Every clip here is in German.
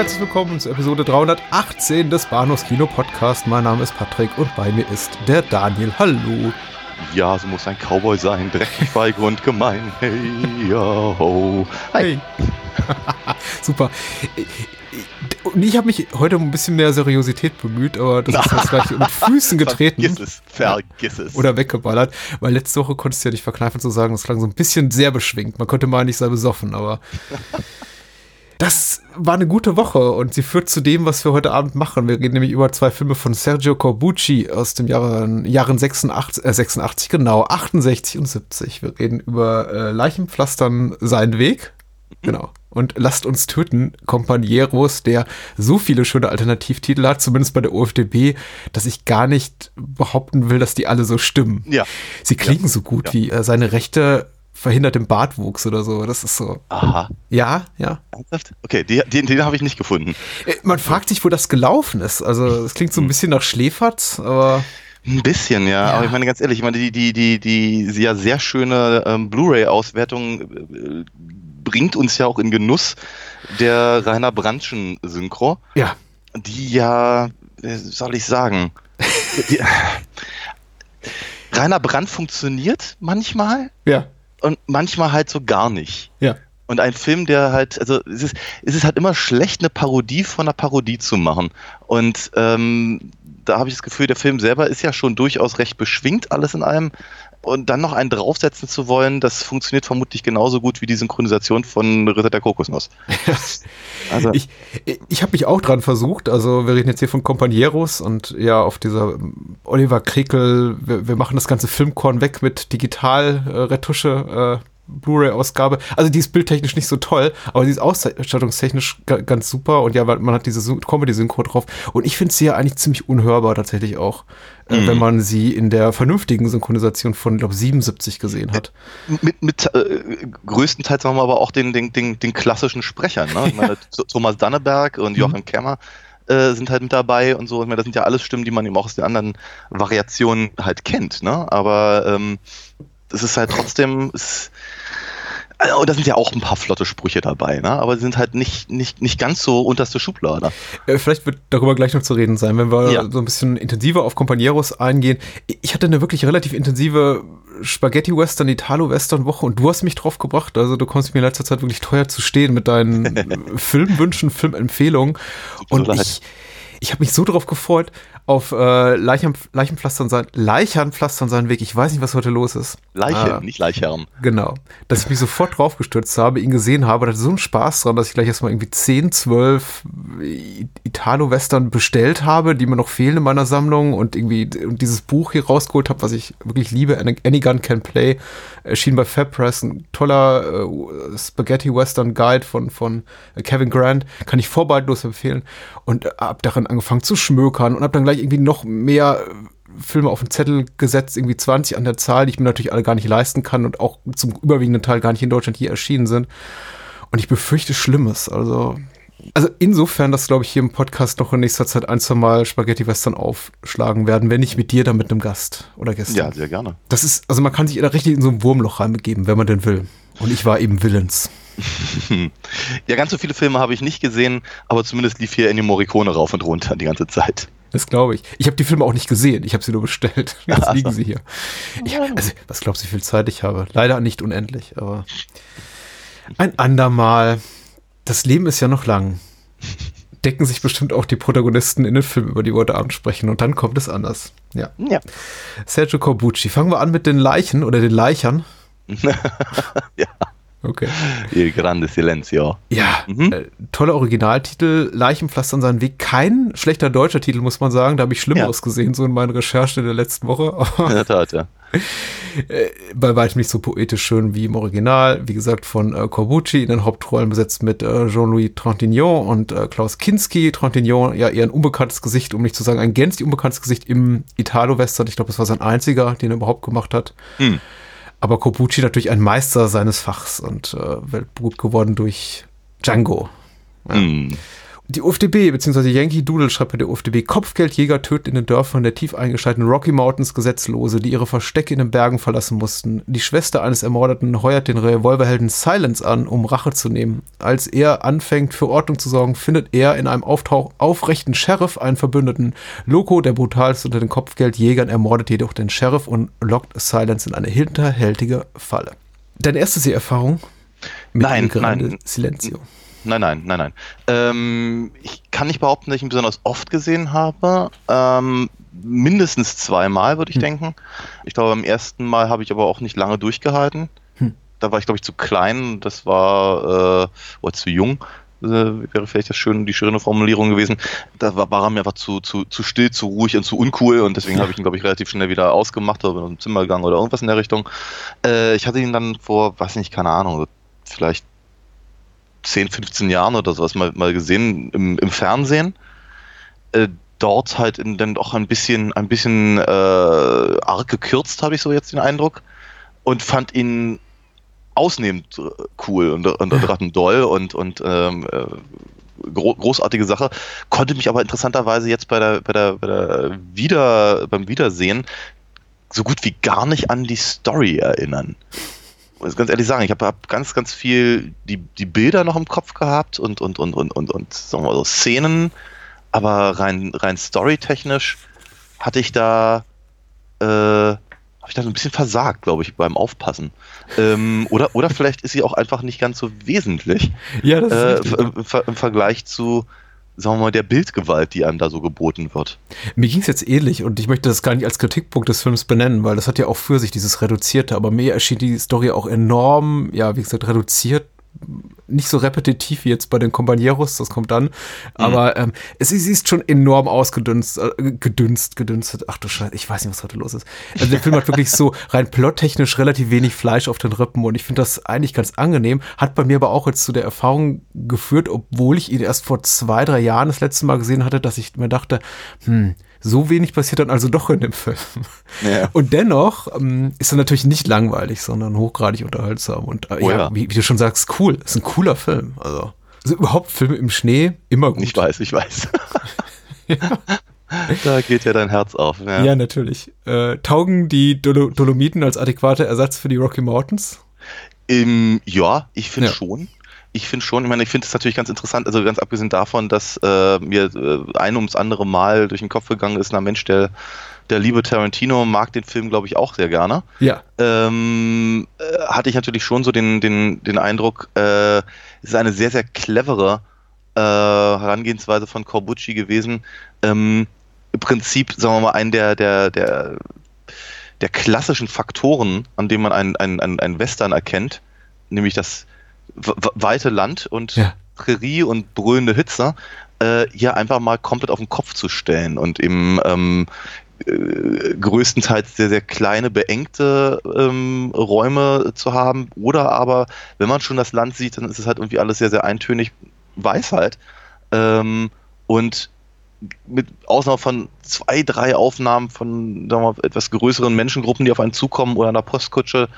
Herzlich willkommen zur Episode 318 des Bahnhofs Kino Podcast. Mein Name ist Patrick und bei mir ist der Daniel. Hallo. Ja, so muss ein Cowboy sein, dreckig, feige und gemein. Hey, ho. Hi. Hey. Super. Und ich habe mich heute um ein bisschen mehr Seriosität bemüht, aber das ist jetzt gleich mit Füßen getreten. Vergiss es, vergiss es. Oder weggeballert, weil letzte Woche konntest du ja nicht verkneifen zu sagen, das klang so ein bisschen sehr beschwingt. Man konnte mal nicht sehr besoffen, aber das war eine gute Woche und sie führt zu dem, was wir heute Abend machen. Wir reden nämlich über zwei Filme von Sergio Corbucci aus dem Jahre, Jahren 86, äh 86, genau, 68 und 70. Wir reden über äh, Leichenpflastern Sein Weg, genau. Und Lasst uns töten, Compañeros, der so viele schöne Alternativtitel hat, zumindest bei der OFDB, dass ich gar nicht behaupten will, dass die alle so stimmen. Ja. Sie klingen so gut Ja. wie äh, seine Rechte verhindert den Bartwuchs oder so. Das ist so. Aha, Ja, ja. ernsthaft? Okay, die, den, den habe ich nicht gefunden. Äh, Man fragt sich, wo das gelaufen ist. Also, es klingt so ein bisschen nach Schläferz, aber Ein bisschen, ja. Ja. Aber ich meine ganz ehrlich, ich meine, die, die, die, die ja sehr schöne ähm, Blu-ray-Auswertung äh, bringt uns ja auch in Genuss der Rainer Brandschen Synchro, ja. die ja, wie soll ich sagen, die, Rainer Brandt funktioniert manchmal Ja. Und manchmal halt so gar nicht. Ja. Und ein Film, der halt, also es ist, es ist halt immer schlecht, eine Parodie von einer Parodie zu machen. Und ähm, da habe ich das Gefühl, der Film selber ist ja schon durchaus recht beschwingt, alles in allem. Und dann noch einen draufsetzen zu wollen, das funktioniert vermutlich genauso gut wie die Synchronisation von Ritter der Kokosnuss. Also, Ich, ich habe mich auch dran versucht. Also, wir reden jetzt hier von Compañeros und ja, auf dieser ähm, Oliver Krekel, wir, wir machen das ganze Filmkorn weg mit Digital-Retusche. Äh, Blu-ray-Ausgabe. Also die ist bildtechnisch nicht so toll, aber die ist ausstattungstechnisch ga- ganz super und ja, weil man hat diese Syn- Comedy-Synchro drauf und ich finde sie ja eigentlich ziemlich unhörbar tatsächlich auch, äh, wenn man sie in der vernünftigen Synchronisation von, glaube 77 gesehen hat. mit, mit äh, größtenteils haben wir aber auch den, den, den, den klassischen Sprechern. Ne? Ich meine, Th- Thomas Danneberg und Joachim Kemmer äh, sind halt mit dabei und so. Ich meine, das sind ja alles Stimmen, die man eben auch aus den anderen Variationen halt kennt. Ne? Aber ähm, es ist halt trotzdem. Es, also, da sind ja auch ein paar flotte Sprüche dabei, ne? aber die sind halt nicht, nicht, nicht ganz so unterste Schublade. Äh, Vielleicht wird darüber gleich noch zu reden sein, wenn wir Ja. so ein bisschen intensiver auf Compañeros eingehen. Ich hatte eine wirklich relativ intensive Spaghetti-Western, Italo-Western-Woche und du hast mich drauf gebracht. Also du kommst mir in letzter Zeit wirklich teuer zu stehen mit deinen Filmwünschen, Filmempfehlungen. Und ich, ich habe mich so drauf gefreut auf äh, Leichen, Leichenpflastern sein, Leichernpflastern sein Weg. Ich weiß nicht, was heute los ist. Leiche, Ah. nicht Leichherren. Genau. Dass ich mich sofort draufgestürzt habe, ihn gesehen habe, da hatte so einen Spaß dran, dass ich gleich erstmal irgendwie 10, 12 I- Italo-Western bestellt habe, die mir noch fehlen in meiner Sammlung und irgendwie und dieses Buch hier rausgeholt habe, was ich wirklich liebe, Any Gun Can Play, erschien bei Fairpress, ein toller äh, Spaghetti-Western-Guide von, von Kevin Grant, kann ich vorbehaltlos empfehlen und äh, hab darin angefangen zu schmökern und hab dann gleich irgendwie noch mehr äh, Filme auf den Zettel gesetzt, irgendwie 20 an der Zahl, die ich mir natürlich alle gar nicht leisten kann und auch zum überwiegenden Teil gar nicht in Deutschland hier erschienen sind. Und ich befürchte Schlimmes. Also, also insofern, dass, glaube ich, hier im Podcast noch in nächster Zeit ein, zwei Mal Spaghetti-Western aufschlagen werden, wenn nicht mit dir, dann mit einem Gast oder Gästen. Ja, sehr gerne. Das ist, also man kann sich da richtig in so ein Wurmloch reinbegeben, wenn man denn will. Und ich war eben willens. Ja, ganz so viele Filme habe ich nicht gesehen, aber zumindest lief hier Ennio Morricone rauf und runter die ganze Zeit. Das glaube ich. Ich habe die Filme auch nicht gesehen. Ich habe sie nur bestellt. Jetzt liegen sie hier. Ich, also, was glaubst du, wie viel Zeit ich habe? Leider nicht unendlich, aber ein andermal. Das Leben ist ja noch lang. Decken sich bestimmt auch die Protagonisten in den Film, über die wir heute Abend sprechen. Und dann kommt es anders. Ja. Ja. Sergio Corbucci. Fangen wir an mit den Leichen oder den Leichern. ja. Okay. Il grande silenzio. Ja, Mhm. äh, toller Originaltitel, Leichenpflaster an seinen Weg. Kein schlechter deutscher Titel, muss man sagen. Da habe ich Schlimmeres Ja. gesehen, so in meinen Recherchen der letzten Woche. In der Tat, ja. bei weitem nicht so poetisch schön wie im Original. Wie gesagt, von äh, Corbucci in den Hauptrollen besetzt mit äh, Jean-Louis Trintignant und äh, Klaus Kinski. Trintignant, ja, eher ein unbekanntes Gesicht, um nicht zu sagen ein gänzlich unbekanntes Gesicht im Italo-Western. Ich glaube, das war sein einziger, den er überhaupt gemacht hat. Hm. Aber Corbucci natürlich ein Meister seines Fachs und äh, weltberühmt geworden durch Django. Hm. Die UFDB bzw. Yankee Doodle schreibt bei der UFDB, Kopfgeldjäger töten in den Dörfern der tief eingeschneiten Rocky Mountains Gesetzlose, die ihre Verstecke in den Bergen verlassen mussten. Die Schwester eines Ermordeten heuert den Revolverhelden Silence an, um Rache zu nehmen. Als er anfängt, für Ordnung zu sorgen, findet er in einem Auftauch aufrechten Sheriff einen Verbündeten. Loco, der brutalste unter den Kopfgeldjägern, ermordet jedoch den Sheriff und lockt Silence in eine hinterhältige Falle. Deine erste Seherfahrung? Mit Nein, nein. Silenzio. Nein, nein, nein, nein. Ähm, ich kann nicht behaupten, dass ich ihn besonders oft gesehen habe. Ähm, mindestens zweimal, würde ich Hm. denken. Ich glaube, beim ersten Mal habe ich aber auch nicht lange durchgehalten. Hm. Da war ich, glaube ich, zu klein. Das war, äh, oder zu jung. Äh, wäre vielleicht das schöne, die schöne Formulierung gewesen. Da war, war er mir einfach zu, zu, zu still, zu ruhig und zu uncool und deswegen habe ich ihn, glaube ich, relativ schnell wieder ausgemacht oder aus dem Zimmer gegangen oder irgendwas in der Richtung. Äh, ich hatte ihn dann vor, weiß nicht, keine Ahnung, vielleicht 10, 15 Jahren oder sowas mal, mal gesehen im, im Fernsehen. Äh, dort halt in, dann auch ein bisschen, ein bisschen äh, arg gekürzt, habe ich so jetzt den Eindruck. Und fand ihn ausnehmend äh, cool und, und, und rattendoll und, und ähm, äh, gro großartige Sache. Konnte mich aber interessanterweise jetzt bei der, bei der, bei der Wieder, beim Wiedersehen so gut wie gar nicht an die Story erinnern muss ganz ehrlich sagen, ich habe hab ganz, ganz viel die, die Bilder noch im Kopf gehabt und, und, und, und, und, und sagen wir mal so Szenen, aber rein, rein storytechnisch hatte ich da, äh, habe ich da so ein bisschen versagt, glaube ich, beim Aufpassen. Ähm, oder, oder vielleicht ist sie auch einfach nicht ganz so wesentlich. Ja, das äh, im, Ver- im Vergleich zu, sagen wir mal, der Bildgewalt, die einem da so geboten wird. Mir ging es jetzt ähnlich und ich möchte das gar nicht als Kritikpunkt des Films benennen, weil das hat ja auch für sich dieses Reduzierte, aber mir erschien die Story auch enorm, ja, wie gesagt, reduziert. Nicht so repetitiv wie jetzt bei den Companeros, das kommt dann. Aber ähm, es ist schon enorm ausgedünst, äh, gedünst, gedünstet. Ach du Scheiße, ich weiß nicht, was heute los ist. Also der Film hat wirklich so rein plottechnisch relativ wenig Fleisch auf den Rippen und ich finde das eigentlich ganz angenehm. Hat bei mir aber auch jetzt zu der Erfahrung geführt, obwohl ich ihn erst vor zwei, drei Jahren das letzte Mal gesehen hatte, dass ich mir dachte, hm, so wenig passiert dann also doch in dem Film. Ja. Und dennoch ähm, ist er natürlich nicht langweilig, sondern hochgradig unterhaltsam. Und äh, Oh ja, ja. Wie, wie du schon sagst, cool. Ist ein cooler Film. Also, also überhaupt Filme im Schnee, immer gut. Ich weiß, ich weiß. Da geht ja dein Herz auf. Ja. Ja, natürlich. Äh, taugen die Dolo Dolomiten als adäquater Ersatz für die Rocky Mountains? Ähm, ja, ich finde Ja. schon. Ich finde schon, ich meine, ich finde es natürlich ganz interessant, also ganz abgesehen davon, dass äh, mir äh, ein ums andere Mal durch den Kopf gegangen ist, na Mensch, der, der liebe Tarantino mag den Film, glaube ich, auch sehr gerne. Ja. Ähm, äh, hatte ich natürlich schon so den, den, den Eindruck, äh, es ist eine sehr, sehr clevere äh, Herangehensweise von Corbucci gewesen. Ähm, Im Prinzip, sagen wir mal, einen der, der, der, der klassischen Faktoren, an denen man einen, einen, einen, Western erkennt, nämlich das weite Land und Ja. Prärie und brüllende Hitze, äh, hier einfach mal komplett auf den Kopf zu stellen und eben ähm, äh, größtenteils sehr, sehr kleine, beengte ähm, Räume zu haben. Oder aber, wenn man schon das Land sieht, dann ist es halt irgendwie alles sehr, sehr eintönig weiß halt. Ähm, und mit Ausnahme von zwei, drei Aufnahmen von sagen wir mal, etwas größeren Menschengruppen, die auf einen zukommen oder einer Postkutsche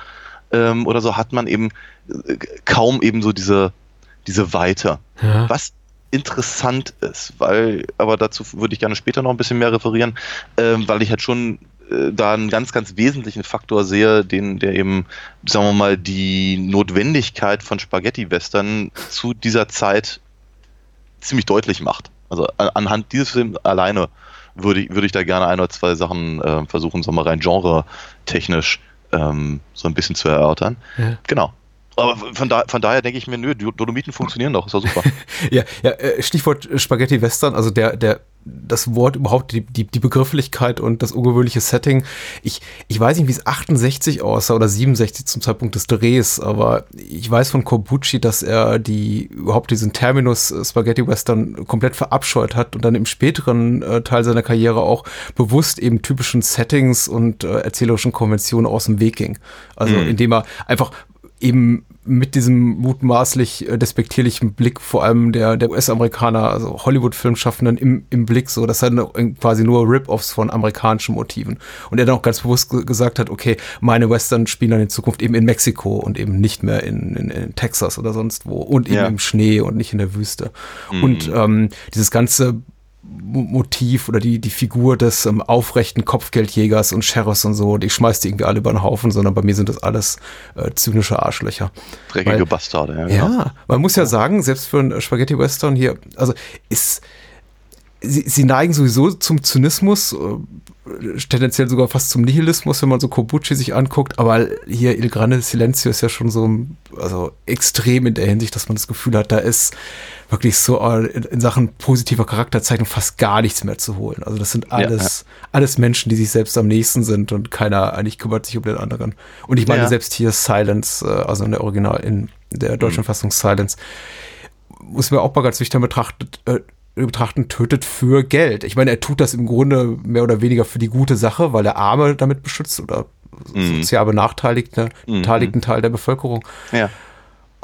ähm, oder so, hat man eben äh, kaum eben so diese, diese Weite. ja. Was interessant ist, weil, aber dazu würde ich gerne später noch ein bisschen mehr referieren, ähm, weil ich halt schon äh, da einen ganz, ganz wesentlichen Faktor sehe, den, der eben, sagen wir mal, die Notwendigkeit von Spaghetti-Western zu dieser Zeit ziemlich deutlich macht. Also an, anhand dieses Films alleine würde ich, würde ich da gerne ein oder zwei Sachen äh, versuchen, sagen wir rein genre-technisch ähm, so ein bisschen zu erörtern. Ja. Genau. Aber von, da, von daher denke ich mir, nö, Dolomiten funktionieren doch, ist doch super. Ja, ja, äh, Stichwort Spaghetti Western, also der, der, das Wort überhaupt, die, die, die Begrifflichkeit und das ungewöhnliche Setting. Ich, ich weiß nicht, wie es 68 aussah oder 67 zum Zeitpunkt des Drehs, aber ich weiß von Corbucci, dass er die überhaupt diesen Terminus äh, Spaghetti Western komplett verabscheut hat und dann im späteren äh, Teil seiner Karriere auch bewusst eben typischen Settings und äh, erzählerischen Konventionen aus dem Weg ging. Also Mhm. indem er einfach eben mit diesem mutmaßlich äh, despektierlichen Blick vor allem der, der US-Amerikaner, also Hollywood-Filmschaffenden im, im Blick, so das sind quasi nur Rip-Offs von amerikanischen Motiven. Und er dann auch ganz bewusst ge gesagt hat, okay, meine Western spielen dann in Zukunft eben in Mexiko und eben nicht mehr in, in, in Texas oder sonst wo und eben Ja. im Schnee und nicht in der Wüste. Mhm. Und ähm, dieses ganze Motiv oder die, die Figur des ähm, aufrechten Kopfgeldjägers und Sheriffs und so, die schmeißt die irgendwie alle über den Haufen, sondern bei mir sind das alles äh, zynische Arschlöcher. Dreckige Weil- Bastarde, ja. Ja, genau. man muss ja sagen, selbst für einen Spaghetti Western hier, also ist, sie, sie neigen sowieso zum Zynismus, äh, tendenziell sogar fast zum Nihilismus, wenn man so Kobuchi sich anguckt, aber hier Il Grande Silencio ist ja schon so also extrem in der Hinsicht, dass man das Gefühl hat, da ist wirklich so in, Sachen positiver Charakterzeichnung fast gar nichts mehr zu holen. Also das sind alles, alles Menschen, die sich selbst am nächsten sind und keiner eigentlich kümmert sich um den anderen. Und ich meine Ja. selbst hier Silence, äh, also in der Original, in der deutschen Fassung Silence, muss man auch mal ganz nüchtern betrachtet, äh, betrachten, tötet für Geld. Ich meine, er tut das im Grunde mehr oder weniger für die gute Sache, weil er Arme damit beschützt oder Mhm. sozial benachteiligte, Mhm. Teil der Bevölkerung. ja.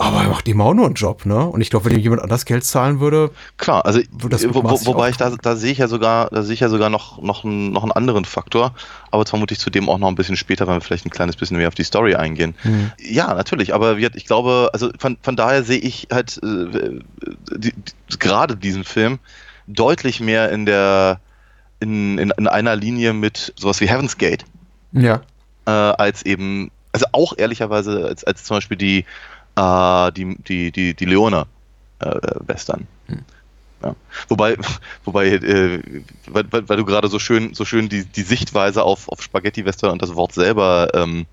Aber er macht ihm auch nur einen Job, ne? Und ich glaube, wenn ihm jemand anders Geld zahlen würde, Klar, also Wo das wo, wobei ich da, da sehe ich ja sogar, da sehe ich ja sogar noch, noch, einen, noch einen anderen Faktor, aber jetzt vermutlich zu dem auch noch ein bisschen später, wenn wir vielleicht ein kleines bisschen mehr auf die Story eingehen. Mhm. Ja, natürlich, aber wie, ich glaube, also von, von daher sehe ich halt äh, die, die, gerade diesen Film deutlich mehr in der in, in, in einer Linie mit sowas wie Heaven's Gate, ja. äh, als eben, also auch ehrlicherweise als, als zum Beispiel die, äh, die, die, die, die Leone äh, Western. Ja. Wobei, wobei, äh, weil, weil, weil du gerade so schön, so schön die, die Sichtweise auf, auf Spaghetti Western und das Wort selber ähm,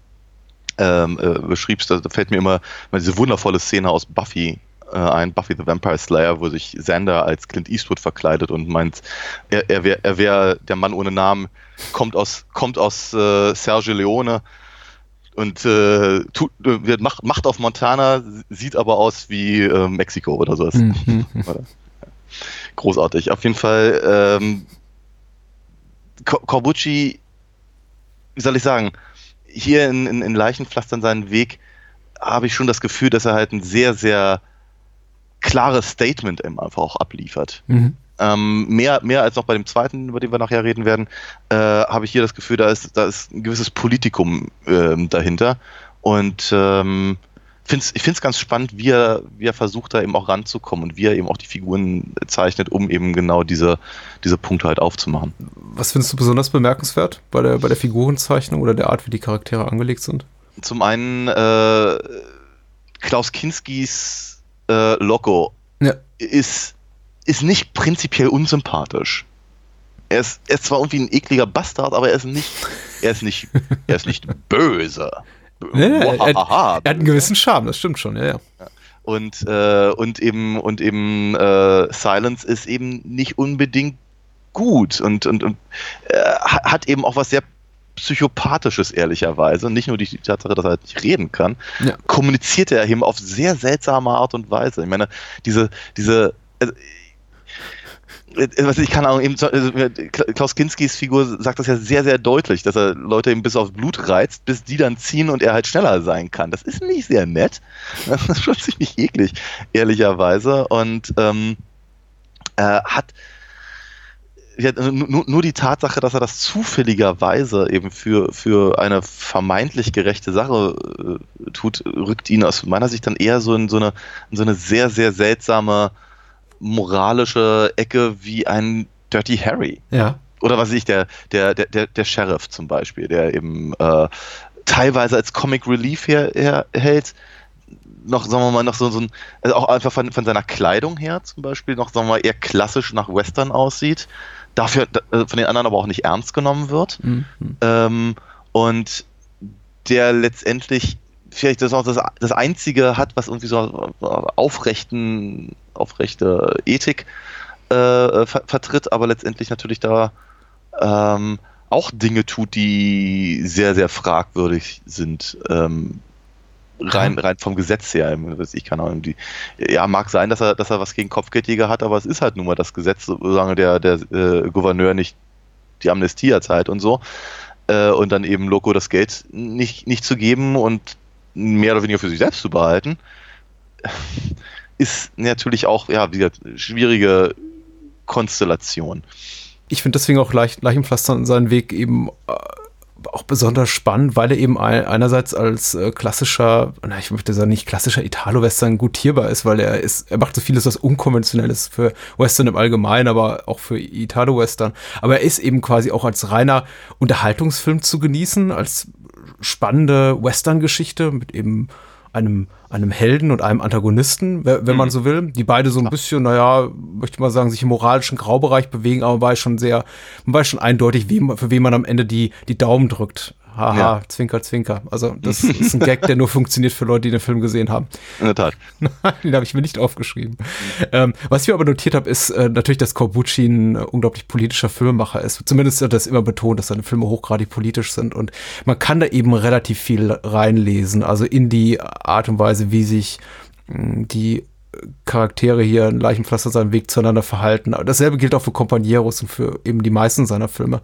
ähm, äh, beschriebst, da, fällt mir immer, immer diese wundervolle Szene aus Buffy äh, ein, Buffy the Vampire Slayer, wo sich Xander als Clint Eastwood verkleidet und meint, er, er wäre er wär der Mann ohne Namen, kommt aus, kommt aus äh, Sergio Leone und äh, tut, äh, wird- macht, macht auf Montana, sieht aber aus wie äh, Mexiko oder sowas. Mhm. Großartig. Auf jeden Fall, ähm, Corbucci, wie soll ich sagen, hier in, in, in Leichenpflastern seinen Weg habe ich schon das Gefühl, dass er halt ein sehr, sehr klares Statement einfach auch abliefert. Mhm. Ähm, mehr, mehr als noch bei dem zweiten, über den wir nachher reden werden, äh, habe ich hier das Gefühl, da ist, da ist ein gewisses Politikum ähm, dahinter. Und ähm, find's, ich finde es ganz spannend, wie er, wie er versucht, da eben auch ranzukommen und wie er eben auch die Figuren zeichnet, um eben genau diese, diese Punkte halt aufzumachen. Was findest du besonders bemerkenswert bei der, bei der Figurenzeichnung oder der Art, wie die Charaktere angelegt sind? Zum einen äh, Klaus Kinskis äh, Loco Ja. ist, ist nicht prinzipiell unsympathisch. Er ist, er ist zwar irgendwie ein ekliger Bastard, aber er ist nicht, er ist nicht, er ist nicht böse. Nee, er, er, hat einen gewissen Charme, das stimmt schon, ja, ja. und, äh, und eben, und eben äh, Silence ist eben nicht unbedingt gut und, und, und äh, ha- hat eben auch was sehr Psychopathisches, ehrlicherweise. Nicht nur die Tatsache, dass er halt nicht reden kann, Ja. kommuniziert er eben auf sehr seltsame Art und Weise. Ich meine, diese, diese, also, ich kann auch eben, so- also, äh, Klaus Kinskis Figur sagt das ja sehr, sehr deutlich, dass er Leute eben bis aufs Blut reizt, bis die dann ziehen und er halt schneller sein kann. Das ist nicht sehr nett. Das ist schon ziemlich eklig, ehrlicherweise. Und ähm, äh, hat ja, nur, nur die Tatsache, dass er das zufälligerweise eben für, für eine vermeintlich gerechte Sache äh, tut, rückt ihn aus meiner Sicht dann eher so in so eine, in so eine sehr, sehr seltsame moralische Ecke wie ein Dirty Harry. Ja. Oder was weiß ich, der, der, der, der, Sheriff zum Beispiel, der eben äh, teilweise als Comic Relief her, her, hält, noch, sagen wir mal, noch so, so ein, also auch einfach von, von seiner Kleidung her zum Beispiel, noch, sagen wir mal, eher klassisch nach Western aussieht. dafür äh, von den anderen aber auch nicht ernst genommen wird. Mhm. Ähm, und der letztendlich vielleicht das auch das, das einzige hat, was irgendwie so aufrechten, aufrechte Ethik äh, ver vertritt, aber letztendlich natürlich da ähm, auch Dinge tut, die sehr, sehr fragwürdig sind. Ähm, rein, rein vom Gesetz her, ich kann auch die, ja, mag sein, dass er, dass er was gegen Kopfgeldjäger hat, aber es ist halt nun mal das Gesetz, solange der, der äh, Gouverneur nicht die Amnestie erzahlt und so, äh, und dann eben Loco das Geld nicht, nicht zu geben und mehr oder weniger für sich selbst zu behalten, ist natürlich auch, ja, wie gesagt, schwierige Konstellation. Ich finde deswegen auch leicht, Leichenpflaster seinen Weg eben äh, auch besonders spannend, weil er eben einerseits als äh, klassischer, na, ich möchte sagen, nicht klassischer Italo-Western gutierbar ist, weil er ist, er macht so vieles, was Unkonventionelles für Western im Allgemeinen, aber auch für Italo-Western. Aber er ist eben quasi auch als reiner Unterhaltungsfilm zu genießen, als spannende Western-Geschichte mit eben einem, einem Helden und einem Antagonisten, wenn mhm. man so will, die beide so ein bisschen, naja, möchte mal sagen, sich im moralischen Graubereich bewegen, aber war schon sehr, man weiß schon eindeutig, wie, für wen man am Ende die, die Daumen drückt haha, ja. Zwinker, Zwinker. Also das ist ein Gag, der nur funktioniert für Leute, die den Film gesehen haben. In der Tat. den habe ich mir nicht aufgeschrieben. Ähm, was ich mir aber notiert habe, ist äh, natürlich, dass Corbucci ein äh, unglaublich politischer Filmemacher ist. Zumindest hat er das immer betont, dass seine Filme hochgradig politisch sind. Und man kann da eben relativ viel reinlesen. Also in die Art und Weise, wie sich mh, die Charaktere hier in Leichenpflaster seinen Weg zueinander verhalten. Dasselbe gilt auch für Companeros und für eben die meisten seiner Filme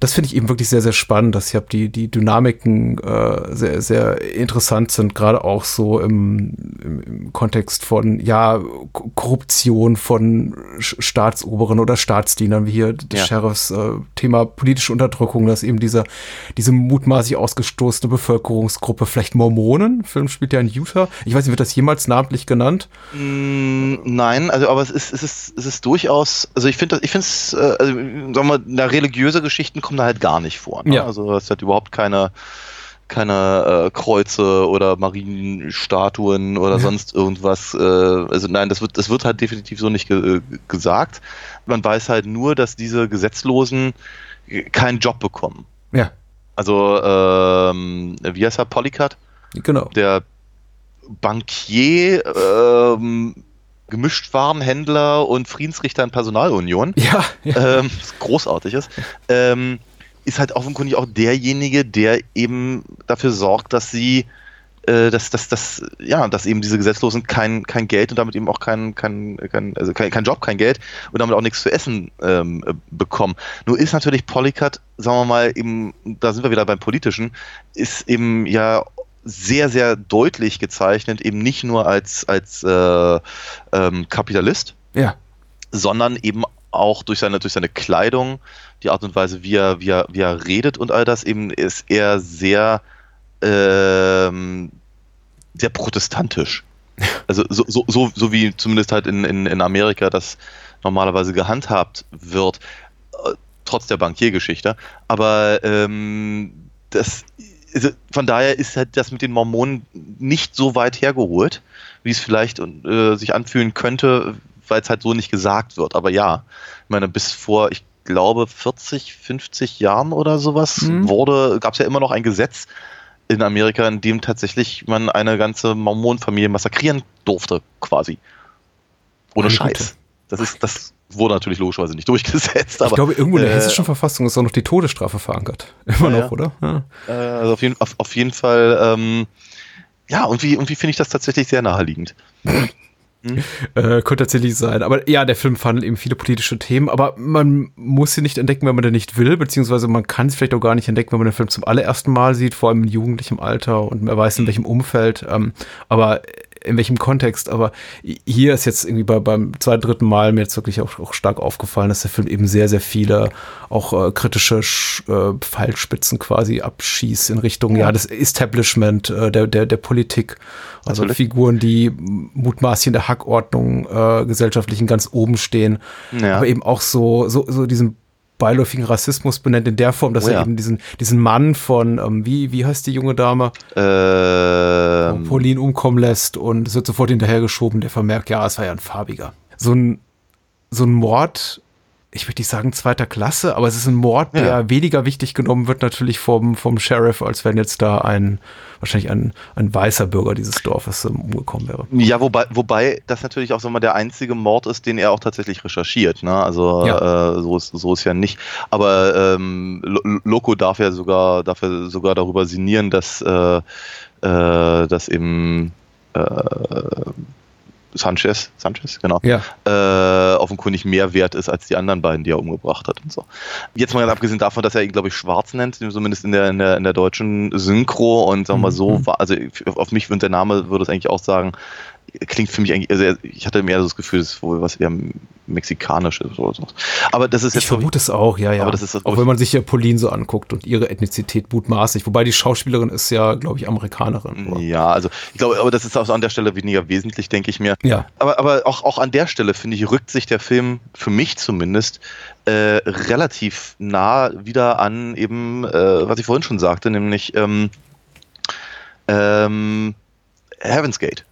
das finde ich eben wirklich sehr, sehr spannend, dass ich habe die, die Dynamiken äh, sehr, sehr interessant sind, gerade auch so im, im, im, Kontext von, ja, Korruption von Staatsoberen oder Staatsdienern, wie hier des ja. Sheriffs, äh, Thema politische Unterdrückung, dass eben diese, diese mutmaßlich ausgestoßene Bevölkerungsgruppe, vielleicht Mormonen, Film spielt ja in Utah, ich weiß nicht, wird das jemals namentlich genannt? Mm, nein, also aber es ist, es ist, es ist durchaus, also ich finde ich finde es, äh, also, sagen wir, eine religiöse Geschichte Geschichten kommen da halt gar nicht vor. Ne? Ja. Also es hat überhaupt keine keine äh, Kreuze oder Marienstatuen oder ja. sonst irgendwas. Äh, also nein, das wird, das wird halt definitiv so nicht ge gesagt. Man weiß halt nur, dass diese Gesetzlosen keinen Job bekommen. Ja. Also, ähm, wie heißt er, Polycat? Genau. Der Bankier, ähm, Gemischtwarenhändler und Friedensrichter in Personalunion. Ja. ja. Ähm, großartig ist. Ähm, ist halt offenkundig auch derjenige, der eben dafür sorgt, dass sie, äh, dass, dass, dass, ja, dass eben diese Gesetzlosen kein, kein Geld und damit eben auch kein, kein, kein, also kein, kein Job, kein Geld und damit auch nichts zu essen ähm, bekommen. Nur ist natürlich Polycat, sagen wir mal, eben, da sind wir wieder beim Politischen, ist eben ja sehr, sehr deutlich gezeichnet, eben nicht nur als, als äh, ähm, Kapitalist, ja. sondern eben auch durch seine, durch seine Kleidung, die Art und Weise, wie er, wie er, wie er redet und all das, eben ist er sehr, ähm, sehr protestantisch. Also so, so, so, so wie zumindest halt in, in, in Amerika das normalerweise gehandhabt wird, äh, trotz der Bankiergeschichte. Aber ähm, das also von daher ist halt das mit den Mormonen nicht so weit hergeholt, wie es vielleicht äh, sich anfühlen könnte, weil es halt so nicht gesagt wird. Aber ja, ich meine, bis vor, ich glaube, 40, 50 Jahren oder sowas mhm. wurde, gab es ja immer noch ein Gesetz in Amerika, in dem tatsächlich man eine ganze Mormonenfamilie massakrieren durfte, quasi. Ohne Scheiß. Das ist, das wurde natürlich logischerweise nicht durchgesetzt. Aber, ich glaube, irgendwo in der äh, hessischen Verfassung ist auch noch die Todesstrafe verankert. Immer ja, noch, oder? Ja. Äh, also auf jeden, auf, auf jeden Fall, ähm, ja, irgendwie, irgendwie finde ich das tatsächlich sehr naheliegend. Hm? Äh, könnte tatsächlich sein. Aber ja, der Film fand eben viele politische Themen, aber man muss sie nicht entdecken, wenn man den nicht will, beziehungsweise man kann es vielleicht auch gar nicht entdecken, wenn man den Film zum allerersten Mal sieht, vor allem in jugendlichem Alter und man weiß in hm. welchem Umfeld. Ähm, aber in welchem Kontext, aber hier ist jetzt irgendwie bei, beim zweiten, dritten Mal mir jetzt wirklich auch, auch stark aufgefallen, dass der Film eben sehr, sehr viele auch äh, kritische äh, Pfeilspitzen quasi abschießt in Richtung, ja, ja das Establishment äh, der, der, der Politik. Also Natürlich. Figuren, die mutmaßlich in der Hackordnung äh, gesellschaftlichen ganz oben stehen, ja. aber eben auch so, so, so diesen beiläufigen Rassismus benennt in der Form, dass oh, ja. er eben diesen, diesen Mann von, ähm, wie, wie heißt die junge Dame? Ähm. Pauline umkommen lässt und es wird sofort hinterhergeschoben, der vermerkt, ja, es war ja ein farbiger. So ein, so ein Mord ich würde nicht sagen zweiter Klasse, aber es ist ein Mord, der Ja. weniger wichtig genommen wird natürlich vom, vom Sheriff, als wenn jetzt da ein, wahrscheinlich ein, ein weißer Bürger dieses Dorfes ähm, umgekommen wäre. Ja, wobei, wobei das natürlich auch so mal der einzige Mord ist, den er auch tatsächlich recherchiert. Ne? Also Ja. äh, so, ist, so ist ja nicht. Aber ähm, Lo- Loco darf ja sogar, darf ja sogar darüber sinnieren, dass, äh, äh, dass eben äh, Sanchez, Sanchez, genau, Ja. äh, offenkundig mehr wert ist als die anderen beiden, die er umgebracht hat und so. Jetzt mal ganz abgesehen davon, dass er ihn, glaube ich, schwarz nennt, zumindest in der, in der, in der deutschen Synchro und sagen wir mal so, Mhm. war, also auf mich würde der Name, würde es eigentlich auch sagen, klingt für mich eigentlich, also ich hatte mehr so das Gefühl, es ist wohl was eher mexikanisches oder so. Aber das ist Ich jetzt, glaub vermute es auch, ja, ja. Aber das ist das- auch wenn man sich ja Pauline so anguckt und ihre Ethnizität mutmaßlich. Wobei die Schauspielerin ist ja, glaube ich, Amerikanerin. aber- ja, also ich glaube, aber das ist auch an der Stelle weniger wesentlich, denke ich mir. Ja. Aber, aber auch, auch an der Stelle, finde ich, rückt sich der Film, für mich zumindest, äh, relativ nah wieder an eben, äh, was ich vorhin schon sagte, nämlich ähm, ähm, Heaven's Gate.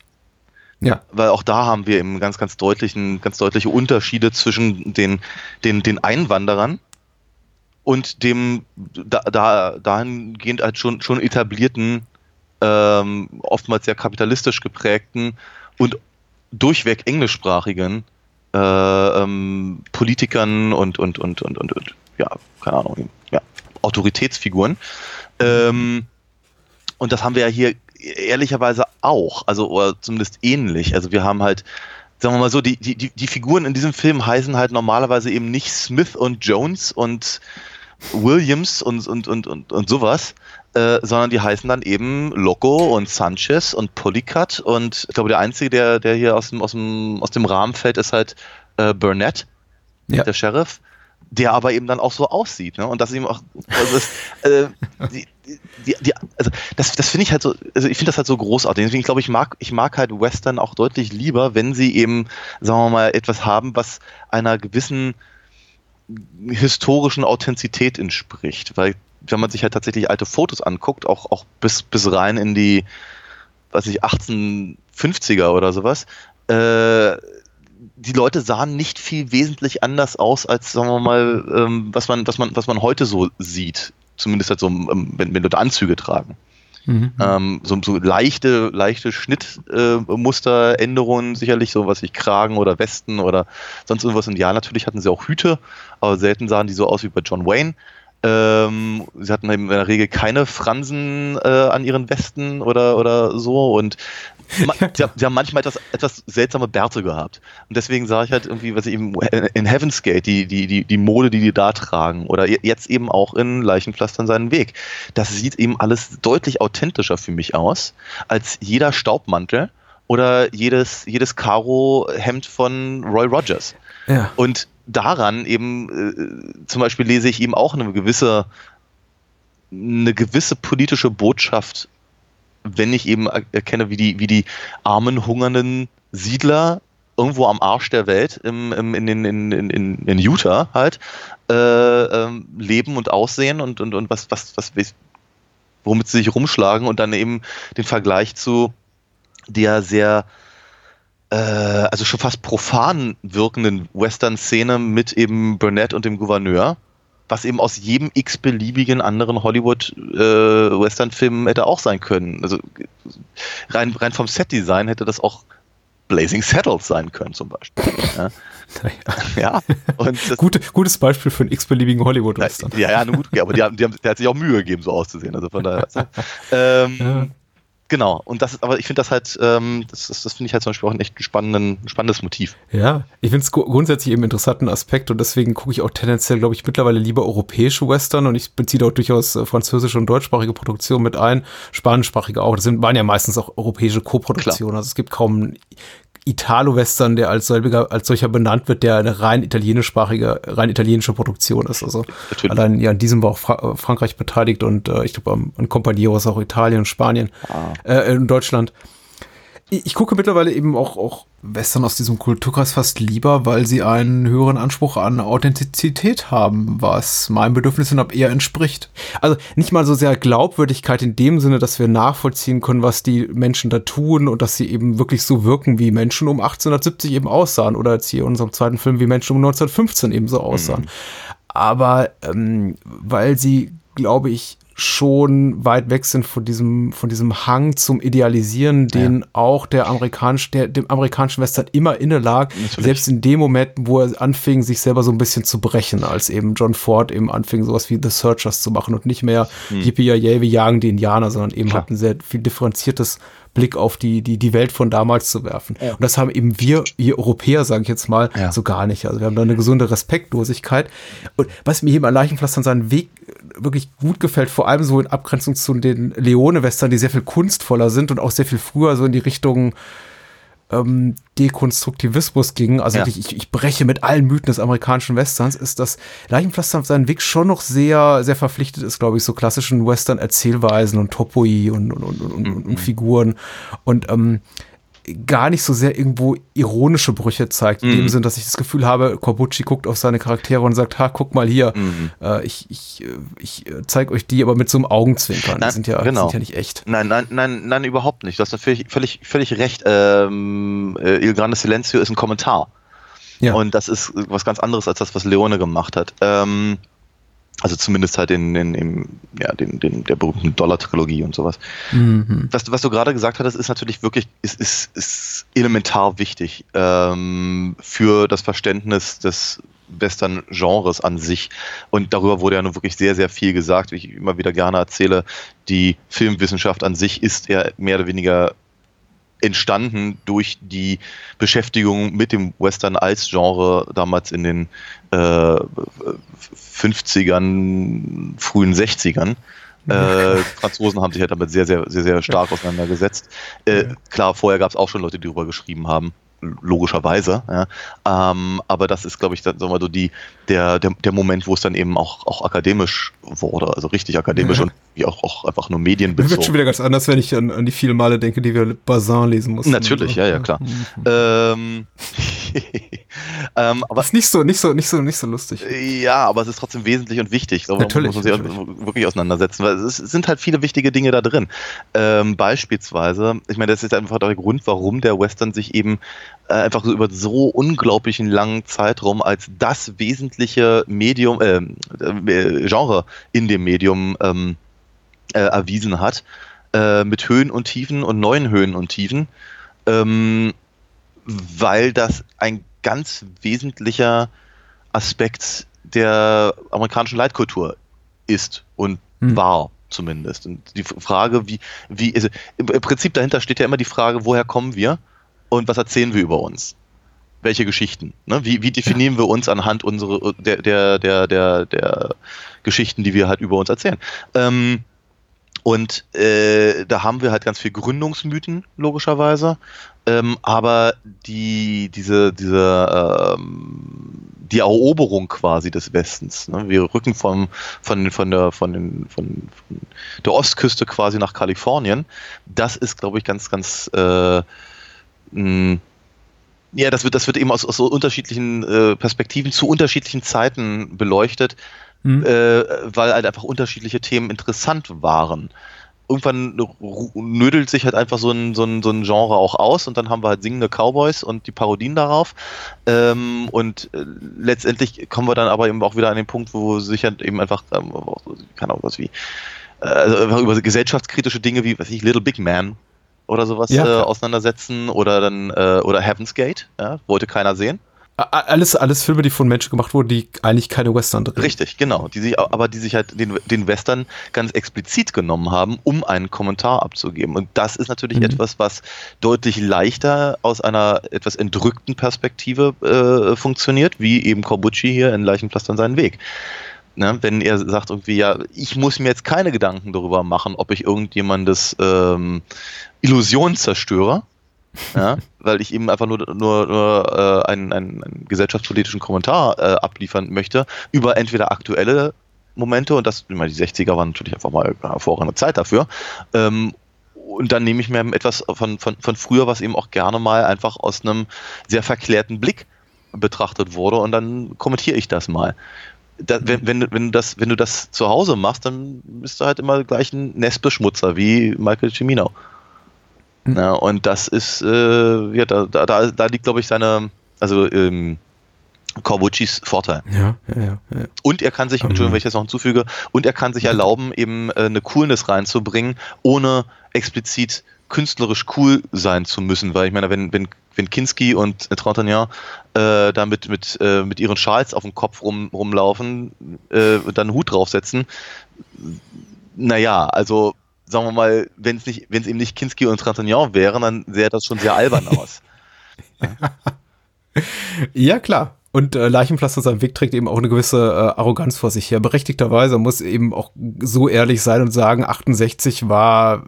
Ja. Weil auch da haben wir eben ganz, ganz deutlichen, ganz deutliche Unterschiede zwischen den, den, den Einwanderern und dem da, da, dahingehend halt schon, schon etablierten, ähm, oftmals sehr kapitalistisch geprägten und durchweg englischsprachigen äh, ähm, Politikern und, und, und, und, und, und, ja, keine Ahnung, ja, Autoritätsfiguren. Ähm, und das haben wir ja hier ehrlicherweise auch, also oder zumindest ähnlich. Also wir haben halt, sagen wir mal so, die, die, die die Figuren in diesem Film heißen halt normalerweise eben nicht Smith und Jones und Williams und, und, und, und, und sowas, äh, sondern die heißen dann eben Loco und Sanchez und Polycat und ich glaube, der einzige, der, der hier aus dem, aus dem, aus dem Rahmen fällt, ist halt äh, Burnett, Ja. der Sheriff, der aber eben dann auch so aussieht. Ne? Und das eben auch, also das, äh, die, die, die, also das, das finde ich halt so, also ich finde das halt so großartig. Deswegen glaube ich, mag, ich mag halt Western auch deutlich lieber, wenn sie eben, sagen wir mal, etwas haben, was einer gewissen historischen Authentizität entspricht. Weil, wenn man sich halt tatsächlich alte Fotos anguckt, auch, auch bis, bis rein in die, weiß ich, 1850er oder sowas, äh, die Leute sahen nicht viel wesentlich anders aus, als, sagen wir mal, ähm, was, man, was, man, was man heute so sieht. Zumindest halt so, ähm, wenn, wenn Leute Anzüge tragen. Mhm. Ähm, so, so leichte, leichte Schnittmusteränderungen, sicherlich so was ich Kragen oder Westen oder sonst irgendwas. Und ja, natürlich hatten sie auch Hüte, aber selten sahen die so aus wie bei John Wayne. Ähm, sie hatten eben in der Regel keine Fransen äh, an ihren Westen oder, oder so und sie, haben- sie haben manchmal etwas, etwas seltsame Bärte gehabt. Und deswegen sage ich halt irgendwie, was ich eben in Heaven's Gate, die, die, die, die Mode, die die da tragen oder je- jetzt eben auch in Leichenpflastern seinen Weg. Das sieht eben alles deutlich authentischer für mich aus als jeder Staubmantel oder jedes, jedes Karo-Hemd von Roy Rogers. Ja. Und daran eben, äh, zum Beispiel lese ich eben auch eine gewisse, eine gewisse politische Botschaft, wenn ich eben er- erkenne, wie die, wie die armen, hungernden Siedler irgendwo am Arsch der Welt im, im, in, in, in, in Utah halt äh, ähm, leben und aussehen und, und, und was, was, was, womit sie sich rumschlagen und dann eben den Vergleich zu der sehr äh, also schon fast profan wirkenden Western-Szene mit eben Burnett und dem Gouverneur, was eben aus jedem x-beliebigen anderen Hollywood-Western-Film hätte auch sein können. Also rein, rein vom Set-Design hätte das auch Blazing Saddles sein können zum Beispiel. Ja, ja. und Gute, gutes Beispiel für einen x-beliebigen Hollywood-Western. ja, ja, gut, aber die haben, die haben, der hat sich auch Mühe gegeben, so auszusehen. Also von daher. ähm, Ja. Genau. Und das ist, aber ich finde das halt, ähm, das, das, das finde ich halt zum Beispiel auch ein echt spannenden, spannendes Motiv. Ja, ich finde es grundsätzlich eben interessanten Aspekt und deswegen gucke ich auch tendenziell, glaube ich, mittlerweile lieber europäische Western und ich beziehe da auch durchaus äh, französische und deutschsprachige Produktionen mit ein, spanischsprachige auch. Das sind, waren ja meistens auch europäische Co-Produktionen. Also es gibt kaum Italo-Western, der als, selbiger, als solcher benannt wird, der eine rein italienischsprachige, rein italienische Produktion ist. Also Natürlich. allein ja, in diesem war auch Fra äh, Frankreich beteiligt und äh, ich glaube an Compagnieros auch Italien und Spanien, äh, in Deutschland. Ich gucke mittlerweile eben auch, auch Western aus diesem Kulturkreis fast lieber, weil sie einen höheren Anspruch an Authentizität haben, was meinen Bedürfnissen ab eher entspricht. Also nicht mal so sehr Glaubwürdigkeit in dem Sinne, dass wir nachvollziehen können, was die Menschen da tun und dass sie eben wirklich so wirken, wie Menschen um 1870 eben aussahen oder jetzt hier in unserem zweiten Film, wie Menschen um 1915 eben so aussahen. Mhm. Aber ähm, weil sie, glaube ich, schon weit weg sind von diesem, von diesem Hang zum Idealisieren, den ja. auch der amerikanisch, der, dem amerikanischen Western immer inne lag. Natürlich. Selbst in dem Moment, wo er anfing, sich selber so ein bisschen zu brechen, als eben John Ford eben anfing, sowas wie The Searchers zu machen und nicht mehr hm. Yippie Yay, wir jagen die Indianer, sondern eben Klar. hat ein sehr viel differenziertes Blick auf die, die, die Welt von damals zu werfen. Ja. Und das haben eben wir, ihr Europäer, sage ich jetzt mal, ja. so gar nicht. Also wir haben da eine gesunde Respektlosigkeit. Und was mir hier im Leichenpflastern seinen Weg wirklich gut gefällt, vor allem so in Abgrenzung zu den Leone-Western, die sehr viel kunstvoller sind und auch sehr viel früher so in die Richtung ähm, Dekonstruktivismus ging, also ja. ich, ich breche mit allen Mythen des amerikanischen Westerns, ist, dass Leichenpflaster auf seinen Weg schon noch sehr, sehr verpflichtet ist, glaube ich, so klassischen Western-Erzählweisen und Topoi und, und, und, und, und, und mhm. Figuren. Und ähm, gar nicht so sehr irgendwo ironische Brüche zeigt, in mhm. dem Sinn, dass ich das Gefühl habe, Corbucci guckt auf seine Charaktere und sagt, ha, guck mal hier, mhm. äh, ich, ich, ich äh, zeige euch die, aber mit so einem Augenzwinkern. Nein, die sind ja, genau. sind ja nicht echt. Nein, nein, nein, nein, überhaupt nicht. Du hast natürlich völlig, völlig recht. Ähm, äh, Il Grande Silencio ist ein Kommentar. Ja. Und das ist was ganz anderes als das, was Leone gemacht hat. Ähm, also zumindest halt in, in, in ja, den, den, der berühmten Dollar-Trilogie und sowas. Mhm. Was, was du gerade gesagt hattest, ist natürlich wirklich, ist, ist, ist elementar wichtig ähm, für das Verständnis des Western-Genres an sich. Und darüber wurde ja nun wirklich sehr, sehr viel gesagt, wie ich immer wieder gerne erzähle. Die Filmwissenschaft an sich ist ja mehr oder weniger entstanden durch die Beschäftigung mit dem Western als Genre damals in den äh, 50ern, frühen 60ern. Äh, Franzosen haben sich halt damit sehr, sehr, sehr, sehr stark auseinandergesetzt. Äh, klar, vorher gab es auch schon Leute, die darüber geschrieben haben logischerweise. Ja. Ähm, aber das ist, glaube ich, dann, sagen wir so die, der, der, der Moment, wo es dann eben auch, auch akademisch wurde, also richtig akademisch ja. und wie auch, auch einfach nur medienbezogen. Das wird schon wieder ganz anders, wenn ich an, an die vielen Male denke, die wir Bazin lesen mussten. Natürlich, ja, ja, klar. Mhm. ähm, ähm, aber das ist nicht so, nicht so, nicht so, nicht so lustig. Ja, aber es ist trotzdem wesentlich und wichtig. So, natürlich. Muss man sich natürlich. wirklich auseinandersetzen, weil es sind halt viele wichtige Dinge da drin. Ähm, beispielsweise, ich meine, das ist einfach der Grund, warum der Western sich eben einfach so über so unglaublichen langen Zeitraum als das wesentliche Medium, äh, äh, Genre in dem Medium ähm, äh, erwiesen hat, äh, mit Höhen und Tiefen und neuen Höhen und Tiefen, ähm, weil das ein ganz wesentlicher Aspekt der amerikanischen Leitkultur ist und hm. war zumindest. Und die Frage, wie, wie, also im Prinzip dahinter steht ja immer die Frage, woher kommen wir und was erzählen wir über uns? Welche Geschichten? Ne? Wie, wie definieren ja. wir uns anhand unserer der, der, der, der, der Geschichten, die wir halt über uns erzählen? Ähm, und äh, da haben wir halt ganz viel Gründungsmythen, logischerweise. Ähm, aber die, diese, diese, ähm, die Eroberung quasi des Westens. Ne? Wir rücken vom, von, von, der, von, den, von, von der Ostküste quasi nach Kalifornien. Das ist, glaube ich, ganz, ganz, äh, mh, ja, das wird, das wird eben aus, aus so unterschiedlichen äh, Perspektiven zu unterschiedlichen Zeiten beleuchtet, mhm. äh, weil halt einfach unterschiedliche Themen interessant waren irgendwann nödelt sich halt einfach so ein, so, ein, so ein Genre auch aus und dann haben wir halt singende Cowboys und die Parodien darauf. Ähm, und äh, letztendlich kommen wir dann aber eben auch wieder an den Punkt, wo sich halt eben einfach, ähm, kann auch was wie, äh, also über gesellschaftskritische Dinge wie, was ich, Little Big Man oder sowas ja. äh, auseinandersetzen oder dann, äh, oder Heaven's Gate, ja, wollte keiner sehen. Alles, alles Filme, die von Menschen gemacht wurden, die eigentlich keine Western drehen. Richtig, genau. Die sich, aber die sich halt den, den Western ganz explizit genommen haben, um einen Kommentar abzugeben. Und das ist natürlich mhm. etwas, was deutlich leichter aus einer etwas entrückten Perspektive äh, funktioniert, wie eben Corbucci hier in Leichenpflastern seinen Weg. Ne, wenn er sagt irgendwie, ja, ich muss mir jetzt keine Gedanken darüber machen, ob ich irgendjemandes ähm, Illusion zerstöre, ja, weil ich eben einfach nur, nur, nur äh, einen, einen, einen gesellschaftspolitischen Kommentar äh, abliefern möchte über entweder aktuelle Momente und das, ich meine, die 60er waren natürlich einfach mal hervorragende Zeit dafür, ähm, und dann nehme ich mir etwas von, von, von früher, was eben auch gerne mal einfach aus einem sehr verklärten Blick betrachtet wurde und dann kommentiere ich das mal. Da, wenn, wenn, wenn, du das, wenn du das zu Hause machst, dann bist du halt immer gleich ein Nestbeschmutzer wie Michael Cimino. Mhm. Ja, und das ist, äh, ja, da, da, da liegt, glaube ich, seine, also ähm, Corbucci's Vorteil. Ja, ja, ja, ja. Und er kann sich, Entschuldigung, wenn ich das noch hinzufüge, und er kann sich erlauben, eben äh, eine Coolness reinzubringen, ohne explizit künstlerisch cool sein zu müssen, weil ich meine, wenn, wenn, wenn Kinski und Trentagnan äh, da mit, mit, äh, mit ihren Schals auf dem Kopf rum, rumlaufen, äh, dann einen Hut draufsetzen, naja, also sagen wir mal, wenn es nicht, wenn es eben nicht Kinski und Trentagnan wären, dann sähe das schon sehr albern aus. ja, klar. Und äh, Leichenpflaster seinem Weg trägt eben auch eine gewisse äh, Arroganz vor sich her. Berechtigterweise muss eben auch so ehrlich sein und sagen, 68 war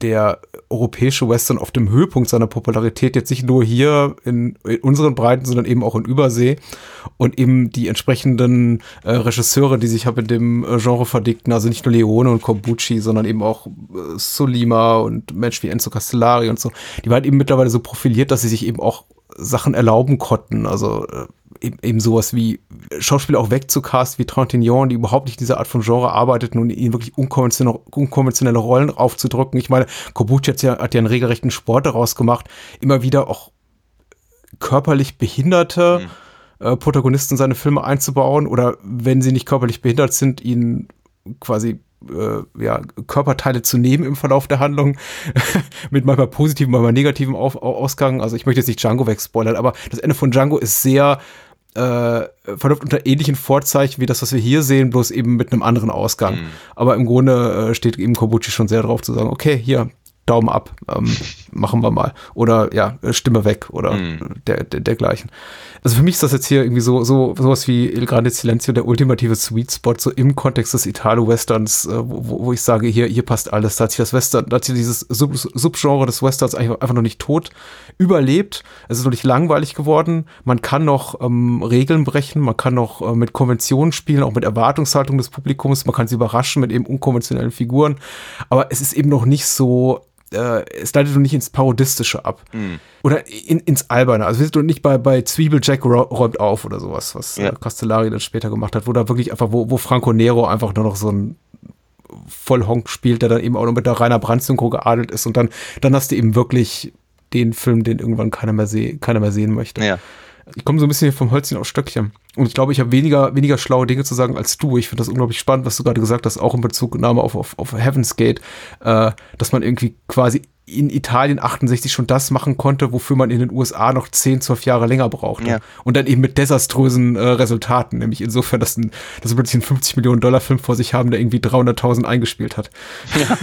der europäische Western auf dem Höhepunkt seiner Popularität, jetzt nicht nur hier in, in unseren Breiten, sondern eben auch in Übersee. Und eben die entsprechenden äh, Regisseure, die sich halt in dem äh, Genre verdicten, also nicht nur Leone und Corbucci, sondern eben auch äh, Solima und Menschen wie Enzo Castellari und so, die waren eben mittlerweile so profiliert, dass sie sich eben auch Sachen erlauben konnten. Also äh, eben, eben sowas wie Schauspieler auch wegzucasten wie Trintignant, die überhaupt nicht diese Art von Genre arbeiteten und ihnen wirklich unkonventionelle, unkonventionelle Rollen aufzudrücken. Ich meine, Kobuchi hat ja, hat ja einen regelrechten Sport daraus gemacht, immer wieder auch körperlich behinderte mhm. äh, Protagonisten in seine Filme einzubauen oder wenn sie nicht körperlich behindert sind, ihnen quasi äh, ja, Körperteile zu nehmen im Verlauf der Handlung, mit manchmal positiven, manchmal negativen Auf Ausgang. Also ich möchte jetzt nicht Django wegspoilern, aber das Ende von Django ist sehr äh, verläuft unter ähnlichen Vorzeichen wie das, was wir hier sehen, bloß eben mit einem anderen Ausgang. Mhm. Aber im Grunde äh, steht eben Kobuchi schon sehr drauf zu sagen, okay, hier, Daumen ab, ähm, machen wir mal. Oder ja, Stimme weg oder mhm. der, der, dergleichen. Also für mich ist das jetzt hier irgendwie so, so sowas wie Il Grande Silenzio, der ultimative Sweet Spot, so im Kontext des Italo-Westerns, äh, wo, wo ich sage, hier, hier passt alles. Da hat sich das Western, da hat sich dieses Sub Subgenre des Westerns einfach, einfach noch nicht tot überlebt. Es ist noch nicht langweilig geworden. Man kann noch ähm, Regeln brechen, man kann noch äh, mit Konventionen spielen, auch mit Erwartungshaltung des Publikums, man kann sie überraschen mit eben unkonventionellen Figuren. Aber es ist eben noch nicht so äh, es leitet doch nicht ins Parodistische ab. Mhm. Oder in, ins Alberne. Also wir sind doch nicht bei, bei Zwiebeljack räumt auf oder sowas, was ja. äh, Castellari dann später gemacht hat, wo da wirklich einfach, wo, wo Franco Nero einfach nur noch so ein Vollhonk spielt, der dann eben auch noch mit der Rainer Brandt-Synchro geadelt ist und dann, dann hast du eben wirklich den Film, den irgendwann keiner mehr, seh, keiner mehr sehen möchte. Ja ich komme so ein bisschen vom Holzchen auf Stöckchen. Und ich glaube, ich habe weniger, weniger schlaue Dinge zu sagen als du. Ich finde das unglaublich spannend, was du gerade gesagt hast, auch in Bezugnahme auf, auf, auf Heaven's Gate, äh, dass man irgendwie quasi in Italien 68 schon das machen konnte, wofür man in den USA noch 10, 12 Jahre länger brauchte. Ja. Und dann eben mit desaströsen äh, Resultaten, nämlich insofern, dass, ein, dass wir plötzlich einen 50 Millionen Dollar Film vor sich haben, der irgendwie 300.000 eingespielt hat. Ja.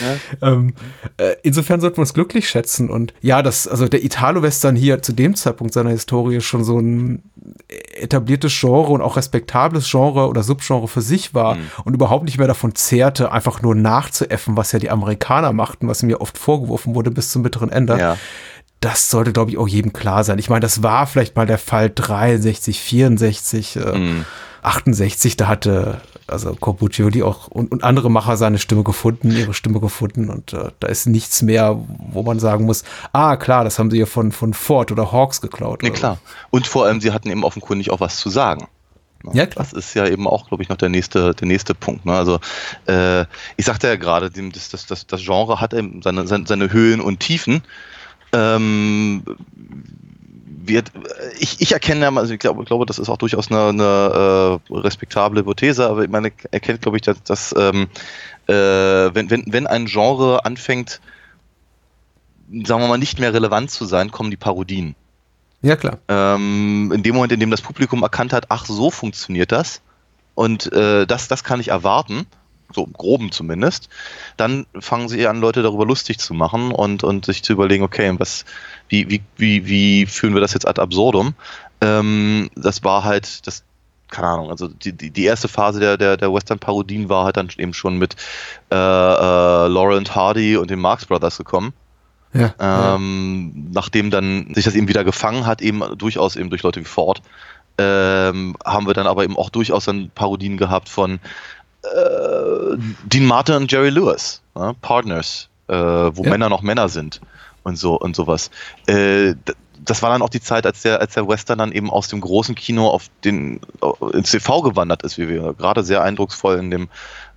ja. ähm, äh, insofern sollten wir uns glücklich schätzen. Und ja, das, also der Italo-Western hier zu dem Zeitpunkt seiner Historie schon so ein etabliertes Genre und auch respektables Genre oder Subgenre für sich war mhm. und überhaupt nicht mehr davon zehrte, einfach nur nachzuäffen, was ja die Amerikaner machten, was mir oft vorgeworfen wurde bis zum bitteren Ende. Ja. Das sollte, glaube ich, auch jedem klar sein. Ich meine, das war vielleicht mal der Fall 63, 64, äh, mhm. 68, da hatte also Corbucci auch und, und, andere Macher seine Stimme gefunden, ihre Stimme gefunden und äh, da ist nichts mehr, wo man sagen muss, ah klar, das haben sie ja von, von Ford oder Hawks geklaut. Nee, klar. Und vor allem, sie hatten eben offenkundig auch was zu sagen. Ja, klar. Das ist ja eben auch, glaube ich, noch der nächste, der nächste Punkt. Ne? Also äh, ich sagte ja gerade, das, das, das, das Genre hat eben seine, seine Höhen und Tiefen. Ähm, wird, ich, ich erkenne, also ich glaube, ich glaube, das ist auch durchaus eine, eine äh, respektable Hypothese, aber ich meine, erkennt, glaube ich, dass, dass ähm, äh, wenn, wenn, wenn ein Genre anfängt, sagen wir mal, nicht mehr relevant zu sein, kommen die Parodien. Ja, klar. Ähm, in dem Moment, in dem das Publikum erkannt hat, ach, so funktioniert das und äh, das, das kann ich erwarten, so im Groben zumindest, dann fangen sie an, Leute darüber lustig zu machen und, und sich zu überlegen, okay, was, wie, wie, wie, wie führen wir das jetzt ad absurdum? Ähm, das war halt, das, keine Ahnung, also die, die, die erste Phase der, der, der Western-Parodien war halt dann eben schon mit äh, äh, Laurent Hardy und den Marx Brothers gekommen. Ja, ähm, ja. Nachdem dann sich das eben wieder gefangen hat, eben durchaus eben durch Leute wie Ford, ähm, haben wir dann aber eben auch durchaus dann Parodien gehabt von äh, Dean Martin und Jerry Lewis, ne? Partners, äh, wo Ja. Männer noch Männer sind und so und sowas. Äh, das war dann auch die Zeit, als der, als der Western dann eben aus dem großen Kino auf den äh, ins TV gewandert ist, wie wir gerade sehr eindrucksvoll in dem,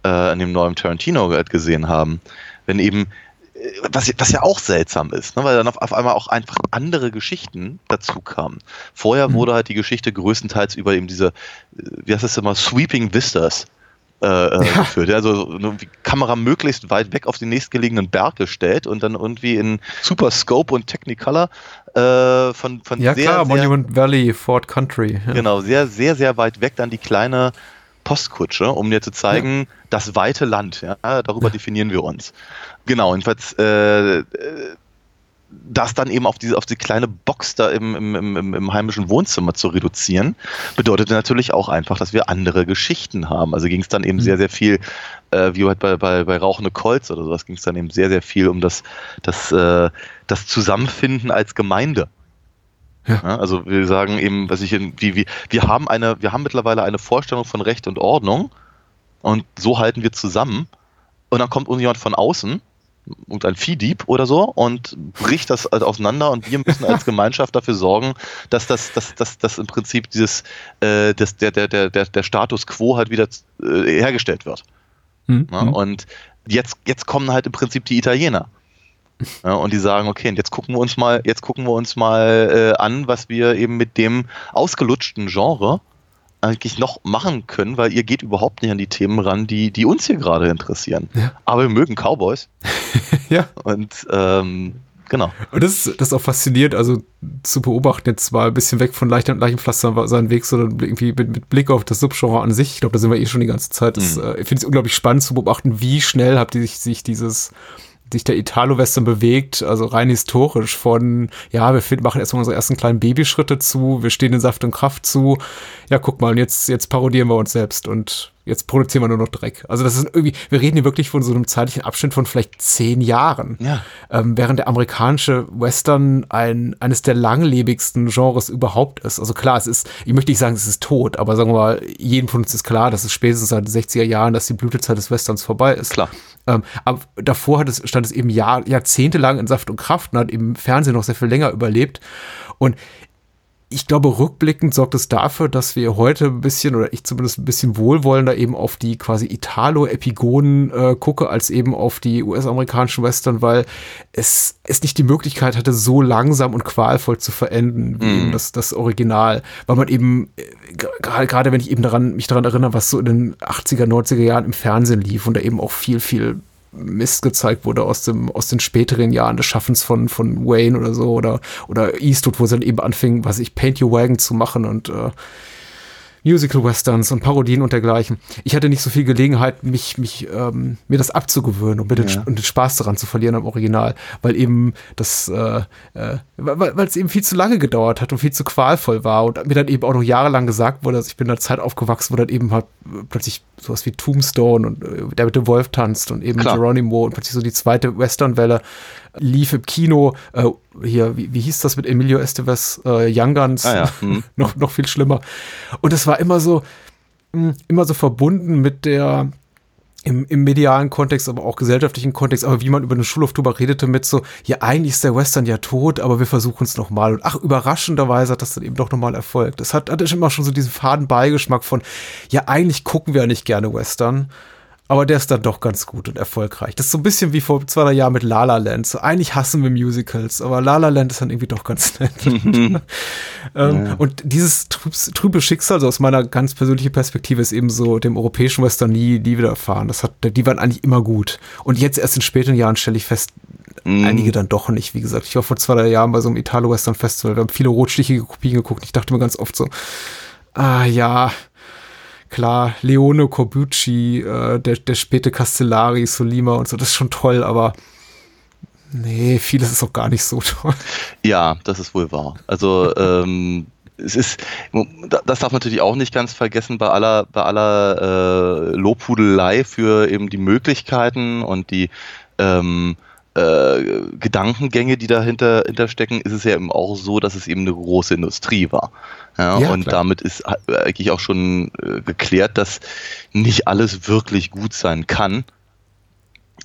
äh, in dem neuen Tarantino gesehen haben. Wenn eben äh, was, was ja auch seltsam ist, ne, weil dann auf, auf einmal auch einfach andere Geschichten dazu kamen. Vorher Mhm. wurde halt die Geschichte größtenteils über eben diese, äh, wie heißt das immer, Sweeping Vistas äh, äh, Ja. geführt. Also ne, die Kamera möglichst weit weg auf den nächstgelegenen Berg gestellt und dann irgendwie in Super Scope und Technicolor äh, von, von Ja sehr, klar, sehr, Monument Valley, Fort Country. Ja. genau, sehr, sehr, sehr weit weg dann die kleine Postkutsche, um dir zu zeigen, das weite Land, ja, darüber definieren wir uns. Genau, jedenfalls äh, äh, das dann eben auf diese, auf die kleine Box da im, im, im, im- im heimischen Wohnzimmer zu reduzieren, bedeutete natürlich auch einfach, dass wir andere Geschichten haben. Also ging es dann eben Mhm. sehr, sehr viel, äh, wie halt bei, bei, bei Rauchende Kolz oder sowas, ging es dann eben sehr, sehr viel um das, das, äh, das Zusammenfinden als Gemeinde. Ja. Ja, also wir sagen eben, was ich in, wie, wie, wir haben eine, wir haben mittlerweile eine Vorstellung von Recht und Ordnung und so halten wir zusammen. Und dann kommt irgendjemand von außen und ein Viehdieb oder so und bricht das halt auseinander und wir müssen als Gemeinschaft dafür sorgen, dass das, dass, dass, dass im Prinzip dieses, äh, das, der, der, der, der, der Status quo halt wieder äh, hergestellt wird. Mhm. Ja, und jetzt, jetzt kommen halt im Prinzip die Italiener. Ja, und die sagen, okay, und jetzt gucken wir uns mal, jetzt gucken wir uns mal äh, an, was wir eben mit dem ausgelutschten Genre eigentlich noch machen können, weil ihr geht überhaupt nicht an die Themen ran, die, die uns hier gerade interessieren. Ja. Aber wir mögen Cowboys ja. und ähm, genau. Und das ist, das ist auch faszinierend, also zu beobachten, jetzt mal ein bisschen weg von leichter und Leichenpflaster seinen Weg, sondern irgendwie mit, mit Blick auf das Subgenre an sich. Ich glaube, da sind wir eh schon die ganze Zeit. Das, Mhm. äh, ich finde es unglaublich spannend zu beobachten, wie schnell habt ihr sich, sich dieses sich der Italo-Western bewegt, also rein historisch von, ja, wir machen erstmal unsere ersten kleinen Babyschritte zu, wir stehen in Saft und Kraft zu, ja, guck mal, und jetzt, jetzt parodieren wir uns selbst und jetzt produzieren wir nur noch Dreck. Also das ist irgendwie, wir reden hier wirklich von so einem zeitlichen Abschnitt von vielleicht zehn Jahren. Ja. Ähm, während der amerikanische Western ein, eines der langlebigsten Genres überhaupt ist. Also klar, es ist, ich möchte nicht sagen, es ist tot, aber sagen wir mal, jedem von uns ist klar, dass es spätestens seit den 60er Jahren, dass die Blütezeit des Westerns vorbei ist. Klar. Ähm, aber davor hat es, stand es eben Jahr, jahrzehntelang in Saft und Kraft und hat im Fernsehen noch sehr viel länger überlebt. Und ich glaube, rückblickend sorgt es dafür, dass wir heute ein bisschen, oder ich zumindest ein bisschen wohlwollender eben auf die quasi Italo-Epigonen äh, gucke, als eben auf die US-amerikanischen Western, weil es, es nicht die Möglichkeit hatte, so langsam und qualvoll zu verenden, wie eben das, das Original. Weil man eben, äh, gerade gerade wenn ich eben daran, mich daran erinnere, was so in den 80er, 90er Jahren im Fernsehen lief und da eben auch viel, viel Mist gezeigt wurde aus dem aus den späteren Jahren des Schaffens von von Wayne oder so oder oder Eastwood, wo sie dann eben anfing, was ich Paint Your Wagon zu machen und äh, Musical Westerns und Parodien und dergleichen. Ich hatte nicht so viel Gelegenheit, mich, mich, ähm, mir das abzugewöhnen und, mir den, Ja. und den Spaß daran zu verlieren am Original, weil eben das, äh, äh, weil weil es eben viel zu lange gedauert hat und viel zu qualvoll war und mir dann eben auch noch jahrelang gesagt wurde, dass ich bin in einer Zeit aufgewachsen, wo dann eben halt äh, plötzlich sowas wie Tombstone und äh, der mit dem Wolf tanzt und eben Klar. Geronimo und plötzlich so die zweite Westernwelle lief im Kino. Äh, hier, wie, wie hieß das mit Emilio Estevez? Äh, Young Guns. Ah ja, hm. noch, noch viel schlimmer. Und es war immer so, mh, immer so verbunden mit der, im, im medialen Kontext, aber auch gesellschaftlichen Kontext, aber wie man über den Schulhof drüber redete mit so, ja, eigentlich ist der Western ja tot, aber wir versuchen es nochmal. Und ach, überraschenderweise hat das dann eben doch nochmal erfolgt. Das hat, hatte immer schon so diesen faden Beigeschmack von, ja, eigentlich gucken wir ja nicht gerne Western. Aber der ist dann doch ganz gut und erfolgreich. Das ist so ein bisschen wie vor zwei drei Jahren mit La La Land. So, eigentlich hassen wir Musicals, aber La La Land ist dann irgendwie doch ganz nett. ähm, Und dieses trübs- trübe Schicksal, so aus meiner ganz persönlichen Perspektive, ist eben so dem europäischen Western nie, nie widerfahren. Das hat, die waren eigentlich immer gut. Und jetzt erst in späteren Jahren stelle ich fest, Mhm. einige dann doch nicht. Wie gesagt, ich war vor zwei drei Jahren bei so einem Italo-Western-Festival. Wir haben viele rotstichige Kopien geguckt. Ich dachte mir ganz oft so, ah ja, klar, Leone Corbucci, äh, der, der späte Castellari, Solima und so, das ist schon toll, aber nee, vieles ist auch gar nicht so toll. Ja, das ist wohl wahr. Also ähm, es ist, das darf man natürlich auch nicht ganz vergessen bei aller, bei aller äh, Lobhudelei für eben die Möglichkeiten und die ähm, äh, Gedankengänge, die dahinter, hinter stecken, ist es ja eben auch so, dass es eben eine große Industrie war. Ja, Ja, und klar. damit ist eigentlich auch schon äh, geklärt, dass nicht alles wirklich gut sein kann.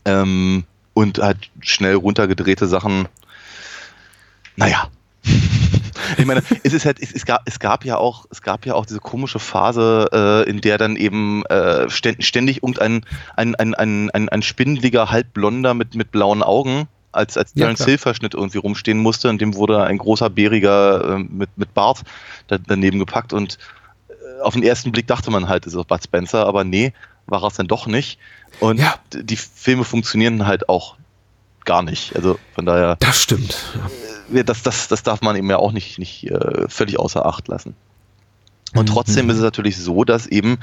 Ähm, und halt schnell runtergedrehte Sachen. Naja. Ich meine, es ist halt, es, es, gab, es gab ja auch, es gab ja auch diese komische Phase, äh, in der dann eben äh, ständig irgendein ein, ein, ein, ein, ein spindliger, halbblonder mit, mit blauen Augen als, als Ja, Terence klar. Hill Verschnitt irgendwie rumstehen musste und dem wurde ein großer Bäriger äh, mit, mit Bart da, daneben gepackt und äh, auf den ersten Blick dachte man halt, es ist Bud Spencer, aber nee, war es dann doch nicht. Und Ja. die Filme funktionieren halt auch gar nicht. Also von daher, Das stimmt. Das, das, das darf man eben ja auch nicht, nicht äh, völlig außer Acht lassen. Und trotzdem ist es natürlich so, dass eben,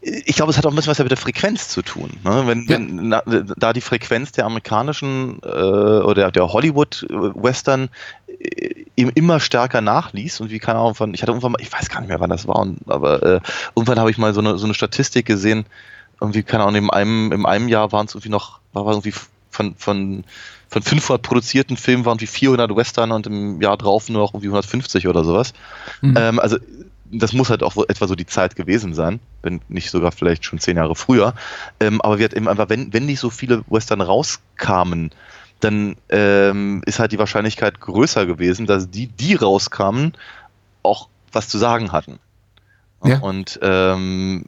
ich glaube, es hat auch ein bisschen was mit der Frequenz zu tun. Ne? Wenn, Ja. wenn na, da die Frequenz der amerikanischen äh, oder der Hollywood-Western äh, eben immer stärker nachließ und wie keine Ahnung von, ich hatte irgendwann mal, ich weiß gar nicht mehr, wann das war, und, aber äh, irgendwann habe ich mal so eine, so eine Statistik gesehen, irgendwie, keine Ahnung, in einem, in einem Jahr waren es irgendwie noch, war war irgendwie von, von, von 500 produzierten Filmen waren irgendwie 400 Western und im Jahr drauf nur noch irgendwie 150 oder sowas. Mhm. Ähm, also das muss halt auch etwa so die Zeit gewesen sein, wenn nicht sogar vielleicht schon zehn Jahre früher. Ähm, aber wir hatten eben einfach, wenn, wenn nicht so viele Western rauskamen, dann ähm, ist halt die Wahrscheinlichkeit größer gewesen, dass die, die rauskamen, auch was zu sagen hatten. Ja. Und ähm,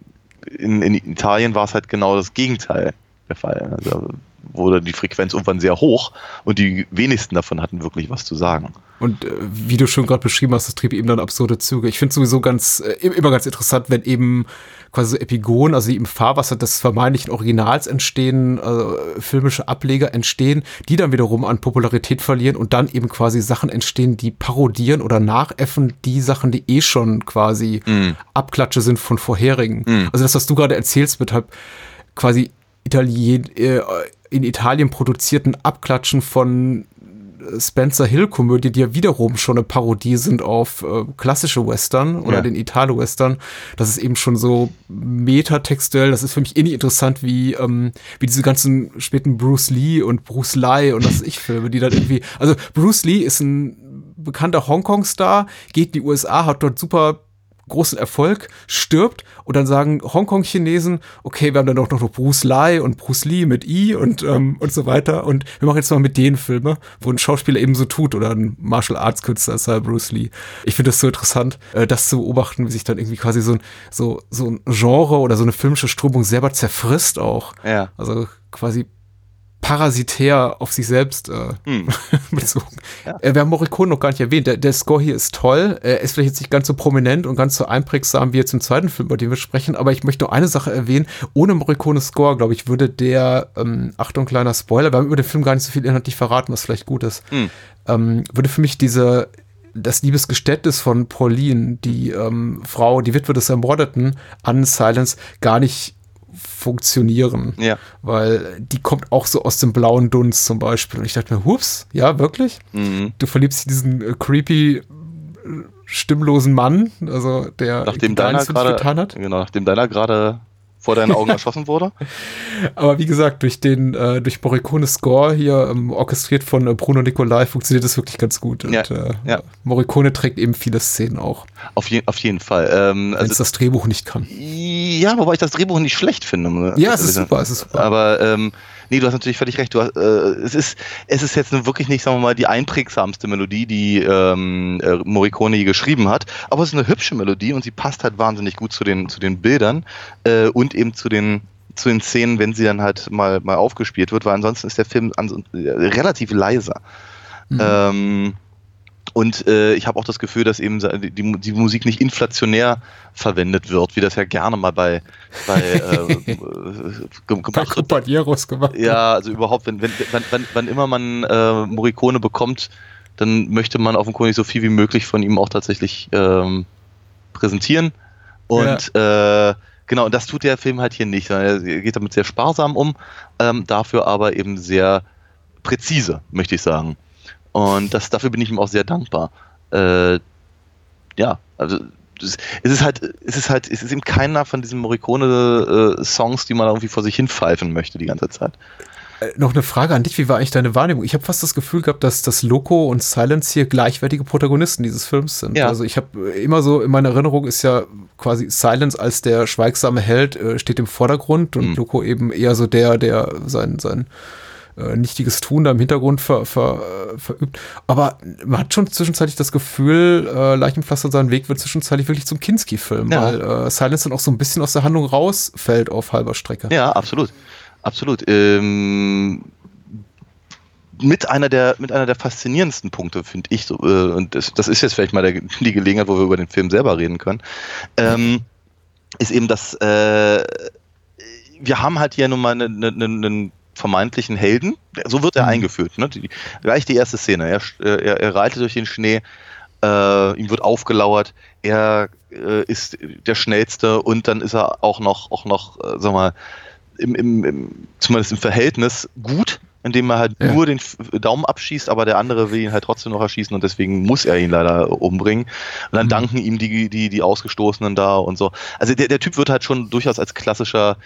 in, in Italien war es halt genau das Gegenteil der Fall. Also wurde die Frequenz irgendwann sehr hoch und die wenigsten davon hatten wirklich was zu sagen. Und äh, wie du schon gerade beschrieben hast, das trieb eben dann absurde Züge. Ich finde sowieso ganz, äh, immer ganz interessant, wenn eben quasi so Epigonen, also die im Fahrwasser des vermeintlichen Originals entstehen, äh, filmische Ableger entstehen, die dann wiederum an Popularität verlieren und dann eben quasi Sachen entstehen, die parodieren oder nachäffen die Sachen, die eh schon quasi Mm. Abklatsche sind von vorherigen. Mm. Also das, was du gerade erzählst, mit halt quasi Italien, äh, in Italien produzierten Abklatschen von Spencer Hill-Komödie, die ja wiederum schon eine Parodie sind auf äh, klassische Western oder Ja. den Italo-Western. Das ist eben schon so metatextuell. Das ist für mich ähnlich interessant wie, ähm, wie diese ganzen späten Bruce Lee und Bruce Lee und was ich Filme, die dann irgendwie. Also Bruce Lee ist ein bekannter Hongkong-Star, geht in die USA, hat dort super großen Erfolg, stirbt und dann sagen Hongkong-Chinesen, okay, wir haben dann doch noch Bruce Lee und Bruce Lee mit I und, ähm, und so weiter und wir machen jetzt mal mit denen Filme, wo ein Schauspieler eben so tut oder ein Martial Arts Künstler ist halt Bruce Lee. Ich finde das so interessant, äh, das zu beobachten, wie sich dann irgendwie quasi so ein, so, so ein Genre oder so eine filmische Strömung selber zerfrisst auch. Ja. Also quasi parasitär auf sich selbst äh, Hm. bezogen. Äh, wir haben Morricone noch gar nicht erwähnt. Der, der Score hier ist toll. Er ist vielleicht jetzt nicht ganz so prominent und ganz so einprägsam wie jetzt im zweiten Film, über den wir sprechen, aber ich möchte noch eine Sache erwähnen. Ohne Morricone Score, glaube ich, würde der, ähm, Achtung, kleiner Spoiler, wir haben über den Film gar nicht so viel inhaltlich verraten, was vielleicht gut ist, Hm. ähm, würde für mich diese das Liebesgeständnis von Pauline, die ähm, Frau, die Witwe des Ermordeten an Silence, gar nicht funktionieren Ja. weil die kommt auch so aus dem blauen Dunst zum Beispiel. Und ich dachte mir, hups, ja, wirklich? Mhm. Du verliebst dich in diesen äh, creepy, äh, stimmlosen Mann, also der Nachdem deiner gerade, getan hat. genau, nachdem deiner gerade vor deinen Augen erschossen wurde. Aber wie gesagt, durch den, äh, durch Morricones Score hier, ähm, orchestriert von äh, Bruno Nicolai, funktioniert das wirklich ganz gut. Und Ja, äh, ja. Morricone trägt eben viele Szenen auch, Auf, je, auf jeden Fall. Ähm, wenn es also, das Drehbuch nicht kann. ja, wobei ich das Drehbuch nicht schlecht finde. Ja, es ist super, es ist super. Aber ähm, nee, du hast natürlich völlig recht. Du hast, äh, es, ist, es ist jetzt wirklich nicht, sagen wir mal, die einprägsamste Melodie, die ähm, äh, Morricone je geschrieben hat. Aber es ist eine hübsche Melodie und sie passt halt wahnsinnig gut zu den, zu den Bildern äh, und eben zu den zu den Szenen, wenn sie dann halt mal, mal aufgespielt wird, weil ansonsten ist der Film äh, relativ leiser. Mhm. Ähm, und äh, ich habe auch das Gefühl, dass eben die, die, Musik nicht inflationär verwendet wird, wie das ja gerne mal bei, bei äh, äh, Bei gemacht wird. Companeros gemacht. Ja, also überhaupt, wenn, wenn, wann, wann, immer man äh, Morricone bekommt, dann möchte man offenkundig so viel wie möglich von ihm auch tatsächlich ähm, präsentieren. Und äh, genau, und das tut der Film halt hier nicht. sondern Er geht damit sehr sparsam um, ähm, dafür aber eben sehr präzise, möchte ich sagen. Und das, dafür bin ich ihm auch sehr dankbar. Äh, ja, also es ist halt, es ist halt, es ist eben keiner von diesen Morricone-Songs, die man irgendwie vor sich hin pfeifen möchte die ganze Zeit. Äh, Noch eine Frage an dich, wie war eigentlich deine Wahrnehmung? Ich habe fast das Gefühl gehabt, dass das Loco und Silence hier gleichwertige Protagonisten dieses Films sind. Ja. Also ich habe immer so, in meiner Erinnerung ist ja quasi Silence als der schweigsame Held äh, steht im Vordergrund und Mhm. Loco eben eher so der, der sein, sein äh, nichtiges Tun da im Hintergrund ver, ver, äh, verübt. Aber man hat schon zwischenzeitlich das Gefühl, äh, Leichenpflaster seinen Weg wird zwischenzeitlich wirklich zum Kinski-Film, Ja. weil äh, Silence dann auch so ein bisschen aus der Handlung rausfällt auf halber Strecke. Ja, absolut. Absolut. Ähm, mit einer der mit einer der faszinierendsten Punkte finde ich so äh, und das, das ist jetzt vielleicht mal der, die Gelegenheit, wo wir über den Film selber reden können, ähm, ist eben, dass äh, wir haben halt hier nun mal einen, einen, einen vermeintlichen Helden. So wird er Mhm. eingeführt. Ne? Die, gleich die erste Szene. Er, er, er reitet durch den Schnee. Äh, ihm wird aufgelauert. Er äh, ist der schnellste und dann ist er auch noch auch noch, äh, sag mal, im, im, im, zumindest im Verhältnis gut, indem er halt Ja. nur den Daumen abschießt, aber der andere will ihn halt trotzdem noch erschießen und deswegen muss er ihn leider umbringen. Und dann Mhm. danken ihm die, die, die Ausgestoßenen da und so. Also der, der Typ wird halt schon durchaus als klassischer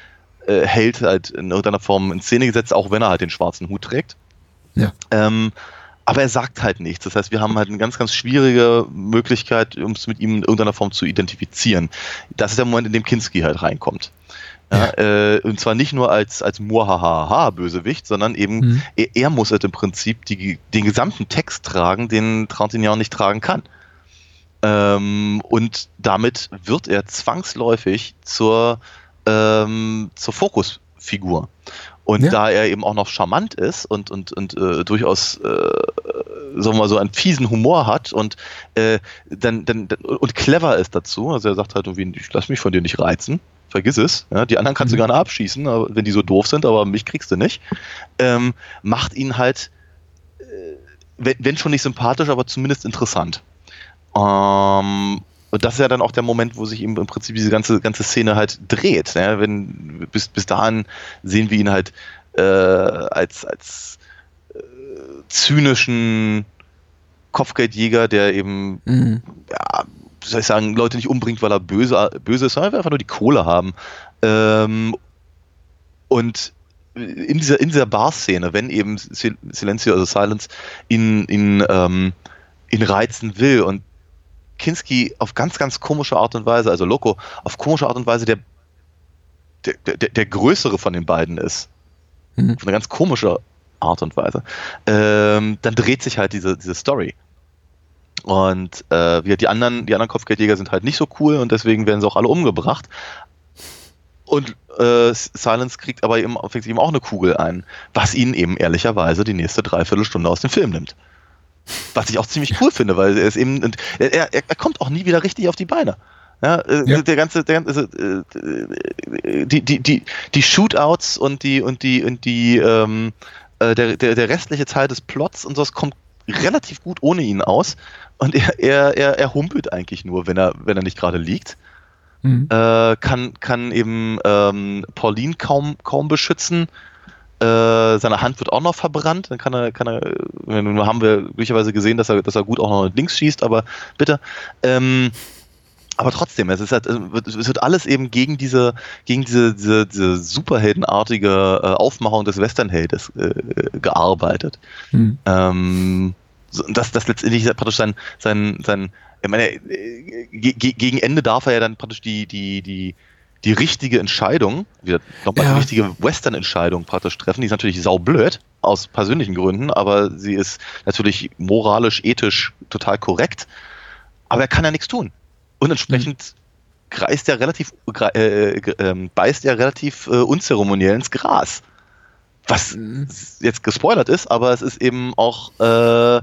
äh, Held halt in irgendeiner Form in Szene gesetzt, auch wenn er halt den schwarzen Hut trägt. Ja. Ähm, aber er sagt halt nichts. Das heißt, wir haben halt eine ganz, ganz schwierige Möglichkeit, uns mit ihm in irgendeiner Form zu identifizieren. Das ist der Moment, in dem Kinski halt reinkommt. Ja, äh, und zwar nicht nur als, als Muahaha-Bösewicht, sondern eben, Mhm. er, er muss halt im Prinzip die, den gesamten Text tragen, den Trintignant nicht tragen kann. Ähm, und damit wird er zwangsläufig zur, ähm, zur Fokusfigur. Und Ja. da er eben auch noch charmant ist und, und, und äh, durchaus, äh, sagen wir mal so, einen fiesen Humor hat und äh, dann, dann, und clever ist dazu, also er sagt halt irgendwie, ich lass mich von dir nicht reizen, vergiss es. Ja, die anderen kannst du Mhm. gerne abschießen, wenn die so doof sind, aber mich kriegst du nicht. Ähm, macht ihn halt, äh, wenn, wenn schon nicht sympathisch, aber zumindest interessant. Ähm, und das ist ja dann auch der Moment, wo sich ihm im Prinzip diese ganze, ganze Szene halt dreht. Ne? Wenn, bis, bis dahin sehen wir ihn halt äh, als, als zynischen Kopfgeldjäger, der eben Mhm. ja, soll ich sagen, Leute nicht umbringt, weil er böse, böse ist, sondern einfach nur die Kohle haben. Ähm, und in dieser, in dieser Bar-Szene, wenn eben Sil- Silencio, also Silence, ihn, ihn, ähm, ihn reizen will und Kinski auf ganz, ganz komische Art und Weise, also Loco, auf komische Art und Weise der, der, der, der größere von den beiden ist. Mhm. Auf eine ganz komische Art und Weise. Ähm, dann dreht sich halt diese, diese Story. Und äh, wie die anderen, die anderen Kopfgeldjäger sind halt nicht so cool und deswegen werden sie auch alle umgebracht. Und äh, Silence kriegt aber eben, fängt eben auch eine Kugel ein, was ihn eben ehrlicherweise die nächste Dreiviertelstunde aus dem Film nimmt. Was ich auch ziemlich cool finde, weil er ist eben, und er, er, er kommt auch nie wieder richtig auf die Beine. Ja, äh, Ja. der ganze, der ganze, äh, die, die, die, die Shootouts und die, und die, und die, ähm, äh, der, der, der restliche Teil des Plots und so, das kommt relativ gut ohne ihn aus. Und er, er, er, er humpelt eigentlich nur, wenn er, wenn er nicht gerade liegt. Mhm. Äh, kann, kann eben ähm, Pauline kaum, kaum beschützen. Äh, seine Hand wird auch noch verbrannt. Dann kann er, kann er, äh, nun haben wir glücklicherweise gesehen, dass er, dass er gut auch noch links schießt, aber bitte. Ähm, aber trotzdem, es ist halt, es wird, es wird alles eben gegen diese, gegen diese, diese, diese superheldenartige äh, Aufmachung des Westernheldes äh, gearbeitet. Mhm. Ähm, und das, letztendlich praktisch sein, sein, sein, ich meine, äh, ge ge- gegen Ende darf er ja dann praktisch die, die, die, die richtige Entscheidung, wieder nochmal Ja. die richtige Western-Entscheidung praktisch treffen. Die ist natürlich saublöd, aus persönlichen Gründen, aber sie ist natürlich moralisch, ethisch total korrekt. Aber er kann ja nichts tun. Und entsprechend kreist er relativ, äh, ähm, beißt er relativ äh, unzeremoniell ins Gras. Was Mhm. jetzt gespoilert ist, aber es ist eben auch, äh, äh,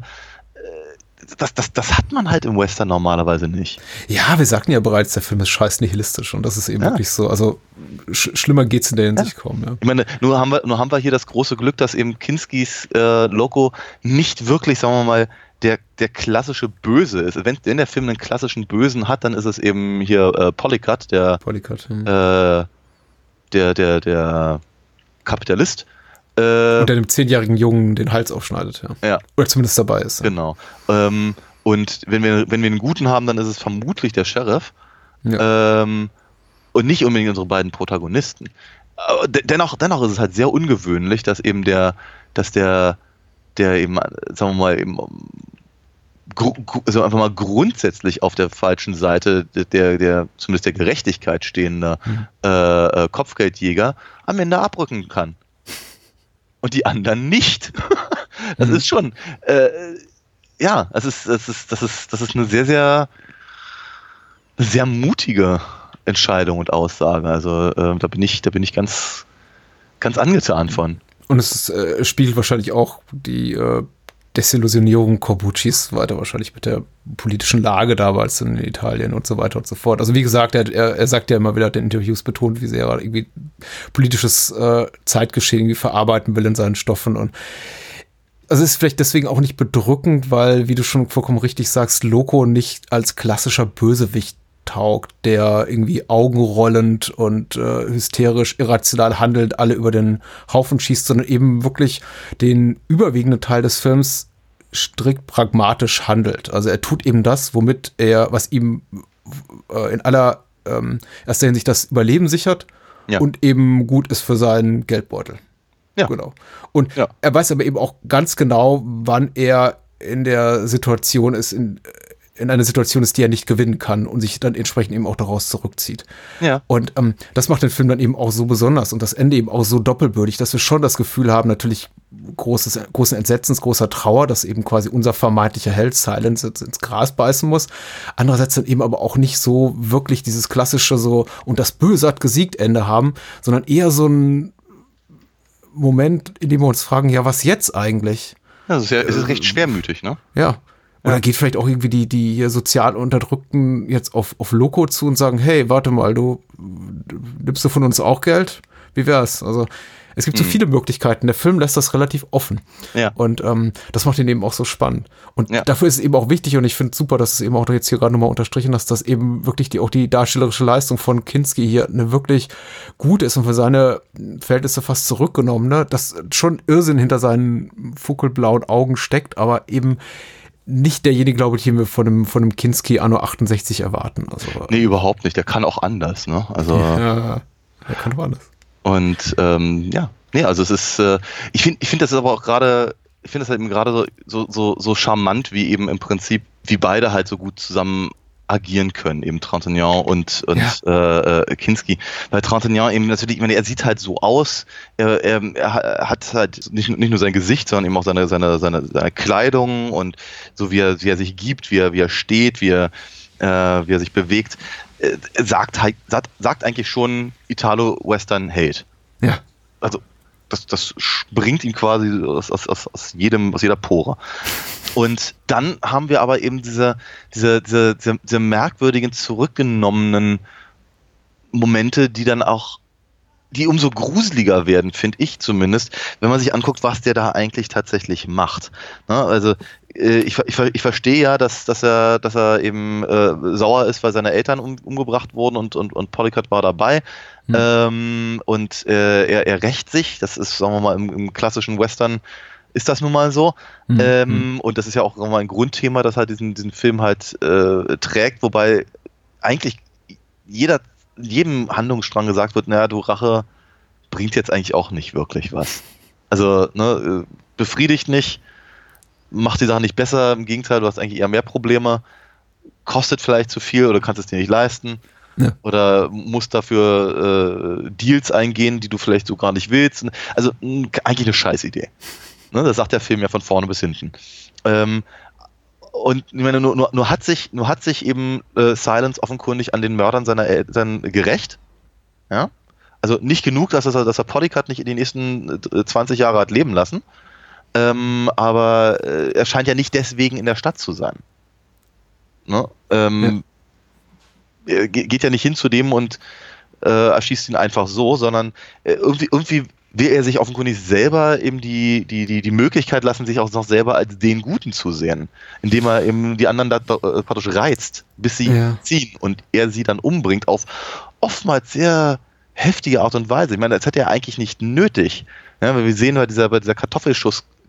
das, das, das hat man halt im Western normalerweise nicht. Ja, wir sagten ja bereits, der Film ist scheiß nihilistisch und das ist eben Ja. wirklich so. Also sch schlimmer geht's in der Hinsicht kaum, ja. Ich meine, nur haben wir, nur haben wir hier das große Glück, dass eben Kinskis äh, Logo nicht wirklich, sagen wir mal, der, der klassische Böse ist. Wenn, wenn der Film einen klassischen Bösen hat, dann ist es eben hier äh, Polycut, der, Polycat. hm. äh, der, der, der Kapitalist. Äh, Und der dem zehnjährigen Jungen den Hals aufschneidet, ja. Ja. Oder zumindest dabei ist. Ja. Genau. Ähm, und wenn wir, wenn wir einen guten haben, dann ist es vermutlich der Sheriff. Ja. Ähm, und nicht unbedingt unsere beiden Protagonisten. Aber de- dennoch, dennoch ist es halt sehr ungewöhnlich, dass eben der, dass der, der eben, sagen wir mal, eben also einfach mal grundsätzlich auf der falschen Seite der, der, zumindest der Gerechtigkeit stehende Mhm. äh, Kopfgeldjäger am Ende abrücken kann. und die anderen nicht. das Mhm. ist schon, äh, ja, das ist, das ist, das ist, das ist eine sehr, sehr, sehr mutige Entscheidung und Aussage. Also äh, da bin ich, da bin ich ganz, ganz angetan von. Und es ist, äh, spiegelt wahrscheinlich auch die äh, Desillusionierung Corbuccis weiter wahrscheinlich mit der politischen Lage damals in Italien und so weiter und so fort. Also wie gesagt, er, er, sagt ja immer wieder, hat in Interviews betont, wie sehr er irgendwie politisches äh, Zeitgeschehen irgendwie verarbeiten will in seinen Stoffen und also es ist vielleicht deswegen auch nicht bedrückend, weil, wie du schon vollkommen richtig sagst, Loco nicht als klassischer Bösewicht taugt, der irgendwie augenrollend und äh, hysterisch, irrational handelnd alle über den Haufen schießt, sondern eben wirklich den überwiegenden Teil des Films strikt pragmatisch handelt. Also er tut eben das, womit er, was ihm äh, in aller ähm, erster Hinsicht das Überleben sichert Ja. und eben gut ist für seinen Geldbeutel. Ja. Genau. Und Ja. er weiß aber eben auch ganz genau, wann er in der Situation ist, in, in einer Situation ist, die er nicht gewinnen kann und sich dann entsprechend eben auch daraus zurückzieht. Ja. Und ähm, das macht den Film dann eben auch so besonders und das Ende eben auch so doppelbürdig, dass wir schon das Gefühl haben, natürlich großes, großen Entsetzens, großer Trauer, dass eben quasi unser vermeintlicher Held Silence ins, ins Gras beißen muss. Andererseits dann eben aber auch nicht so wirklich dieses klassische so und das Böse hat gesiegt Ende haben, sondern eher so ein Moment, in dem wir uns fragen, ja, was jetzt eigentlich? Das ist ja, es ist recht schwermütig, ne? Ja. Oder geht vielleicht auch irgendwie die, die hier sozial Unterdrückten jetzt auf, auf Loco zu und sagen, hey, warte mal, du nimmst du von uns auch Geld? Wie wär's? Also es gibt so viele Möglichkeiten. Der Film lässt das relativ offen. Ja. Und ähm, das macht ihn eben auch so spannend. Und Ja. dafür ist es eben auch wichtig und ich finde es super, dass es eben auch jetzt hier gerade nochmal unterstrichen hast, dass eben wirklich die, auch die darstellerische Leistung von Kinski hier eine wirklich gut ist und für seine Verhältnisse fast zurückgenommen, ne? dass schon Irrsinn hinter seinen funkelblauen Augen steckt, aber eben nicht derjenige, glaube ich, den wir von einem, von einem Kinski Anno 68 erwarten. Also, Nee, überhaupt nicht. Der kann auch anders, ne? Also ja, er kann doch anders. Und ähm, ja, nee, also es ist, äh, ich finde, ich finde das ist aber auch gerade, ich finde das halt eben gerade so, so, so, so charmant, wie eben im Prinzip, wie beide halt so gut zusammen agieren können, eben Trintignant und, und äh, äh, Kinski. Weil Trintignant eben natürlich, ich meine, er sieht halt so aus, er, er, er ha- hat halt nicht, nicht nur sein Gesicht, sondern eben auch seine, seine, seine, seine Kleidung und so wie er, wie er sich gibt, wie er, wie er steht, wie er, äh, wie er sich bewegt, äh, sagt, halt- sagt, sagt eigentlich schon Italo-Western-Hate Ja. also das, das springt ihm quasi aus, aus, aus, jedem, aus jeder Pore. Und dann haben wir aber eben diese, diese, diese, diese, merkwürdigen, zurückgenommenen Momente, die dann auch, die umso gruseliger werden, finde ich zumindest, wenn man sich anguckt, was der da eigentlich tatsächlich macht. Ne? Also ich, ver- ich, ver- ich verstehe ja, dass, dass, er, dass er eben äh, sauer ist, weil seine Eltern um, umgebracht wurden und, und, und Polycat war dabei. Hm. Ähm, und äh, er, er rächt sich, das ist, sagen wir mal, im, im klassischen Western ist das nun mal so. Hm, Ähm, und das ist ja auch nochmal ein Grundthema, das halt diesen, diesen Film halt äh, trägt, wobei eigentlich jeder, jedem Handlungsstrang gesagt wird, naja, du Rache bringt jetzt eigentlich auch nicht wirklich was. Also, ne, äh, befriedigt nicht, macht die Sache nicht besser, im Gegenteil, du hast eigentlich eher mehr Probleme, kostet vielleicht zu viel oder kannst es dir nicht leisten. Ja. Oder musst dafür äh, Deals eingehen, die du vielleicht so gar nicht willst. Also mh, eigentlich eine Scheißidee. Ne, das sagt der Film ja von vorne bis hinten. Ähm, und ich meine, nur, nur, nur, hat sich, nur hat sich eben äh, Silence offenkundig an den Mördern seiner Eltern gerecht. Ja? Also nicht genug, dass er, dass er Polycat nicht in den nächsten äh, 20 Jahre hat leben lassen. Ähm, aber äh, er scheint ja nicht deswegen in der Stadt zu sein. Ne? Ähm, er ge- geht ja nicht hin zu dem und äh, erschießt ihn einfach so, sondern äh, irgendwie, irgendwie will er sich offenkundig selber eben die, die, die, die Möglichkeit lassen, sich auch noch selber als den Guten zu sehen, indem er eben die anderen da äh, praktisch reizt, bis sie Ja. ziehen und er sie dann umbringt auf oftmals sehr heftige Art und Weise. Ich meine, das hätte er eigentlich nicht nötig. Ja, weil wir sehen bei dieser, bei dieser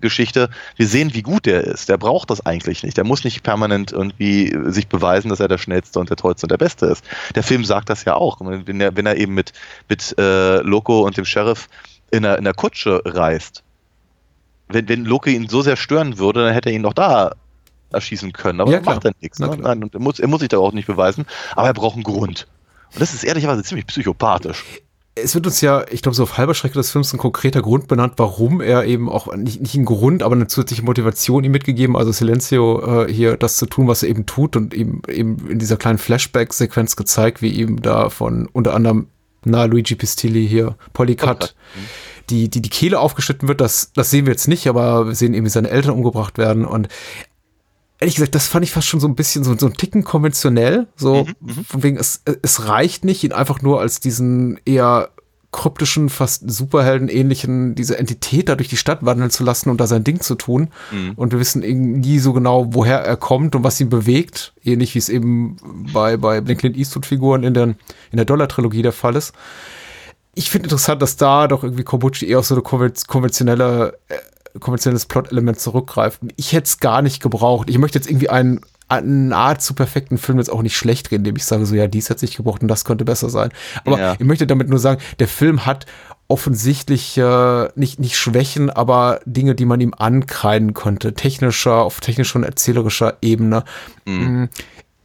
Kartoffelschussgeschichte, wir sehen, wie gut der ist. Der braucht das eigentlich nicht. Der muss nicht permanent irgendwie sich beweisen, dass er der Schnellste und der Tollste und der Beste ist. Der Film sagt das ja auch. Wenn er, wenn er eben mit, mit äh, Loco und dem Sheriff in der, in der Kutsche reist, wenn, wenn Loco ihn so sehr stören würde, dann hätte er ihn doch da erschießen können. Aber Ja, das macht er nichts. Ne? klar. Nein, und er muss, er muss sich da auch nicht beweisen, aber er braucht einen Grund. Und das ist ehrlicherweise ziemlich psychopathisch. Es wird uns ja, ich glaube, so auf halber Strecke des Films ein konkreter Grund benannt, warum er eben auch, nicht, nicht ein Grund, aber eine zusätzliche Motivation ihm mitgegeben, also Silencio äh, hier das zu tun, was er eben tut und ihm eben in dieser kleinen Flashback-Sequenz gezeigt, wie ihm da von unter anderem, na, Luigi Pistilli hier, Polycat, die, die, die Kehle aufgeschnitten wird, das, das sehen wir jetzt nicht, aber wir sehen eben, wie seine Eltern umgebracht werden und ehrlich gesagt, das fand ich fast schon so ein bisschen so, so ein Ticken konventionell. So, mhm, von wegen, es, es reicht nicht, ihn einfach nur als diesen eher kryptischen, fast Superhelden-ähnlichen, diese Entität da durch die Stadt wandeln zu lassen und da sein Ding zu tun. Mhm. Und wir wissen nie so genau, woher er kommt und was ihn bewegt. Ähnlich wie es eben bei, bei den Clint Eastwood-Figuren in der, in der Dollar-Trilogie der Fall ist. Ich finde interessant, dass da doch irgendwie Kobuchi eher auf so eine konventionelle konventionelles Plot-Element zurückgreift. Ich hätte es gar nicht gebraucht. Ich möchte jetzt irgendwie einen, einen Art zu perfekten Film jetzt auch nicht schlecht reden, indem ich sage, so ja, dies hätte sich gebraucht und das könnte besser sein. Aber ja. ich möchte damit nur sagen, der Film hat offensichtlich äh, nicht, nicht Schwächen, aber Dinge, die man ihm ankreiden könnte. Technischer, auf technischer und erzählerischer Ebene. Mhm.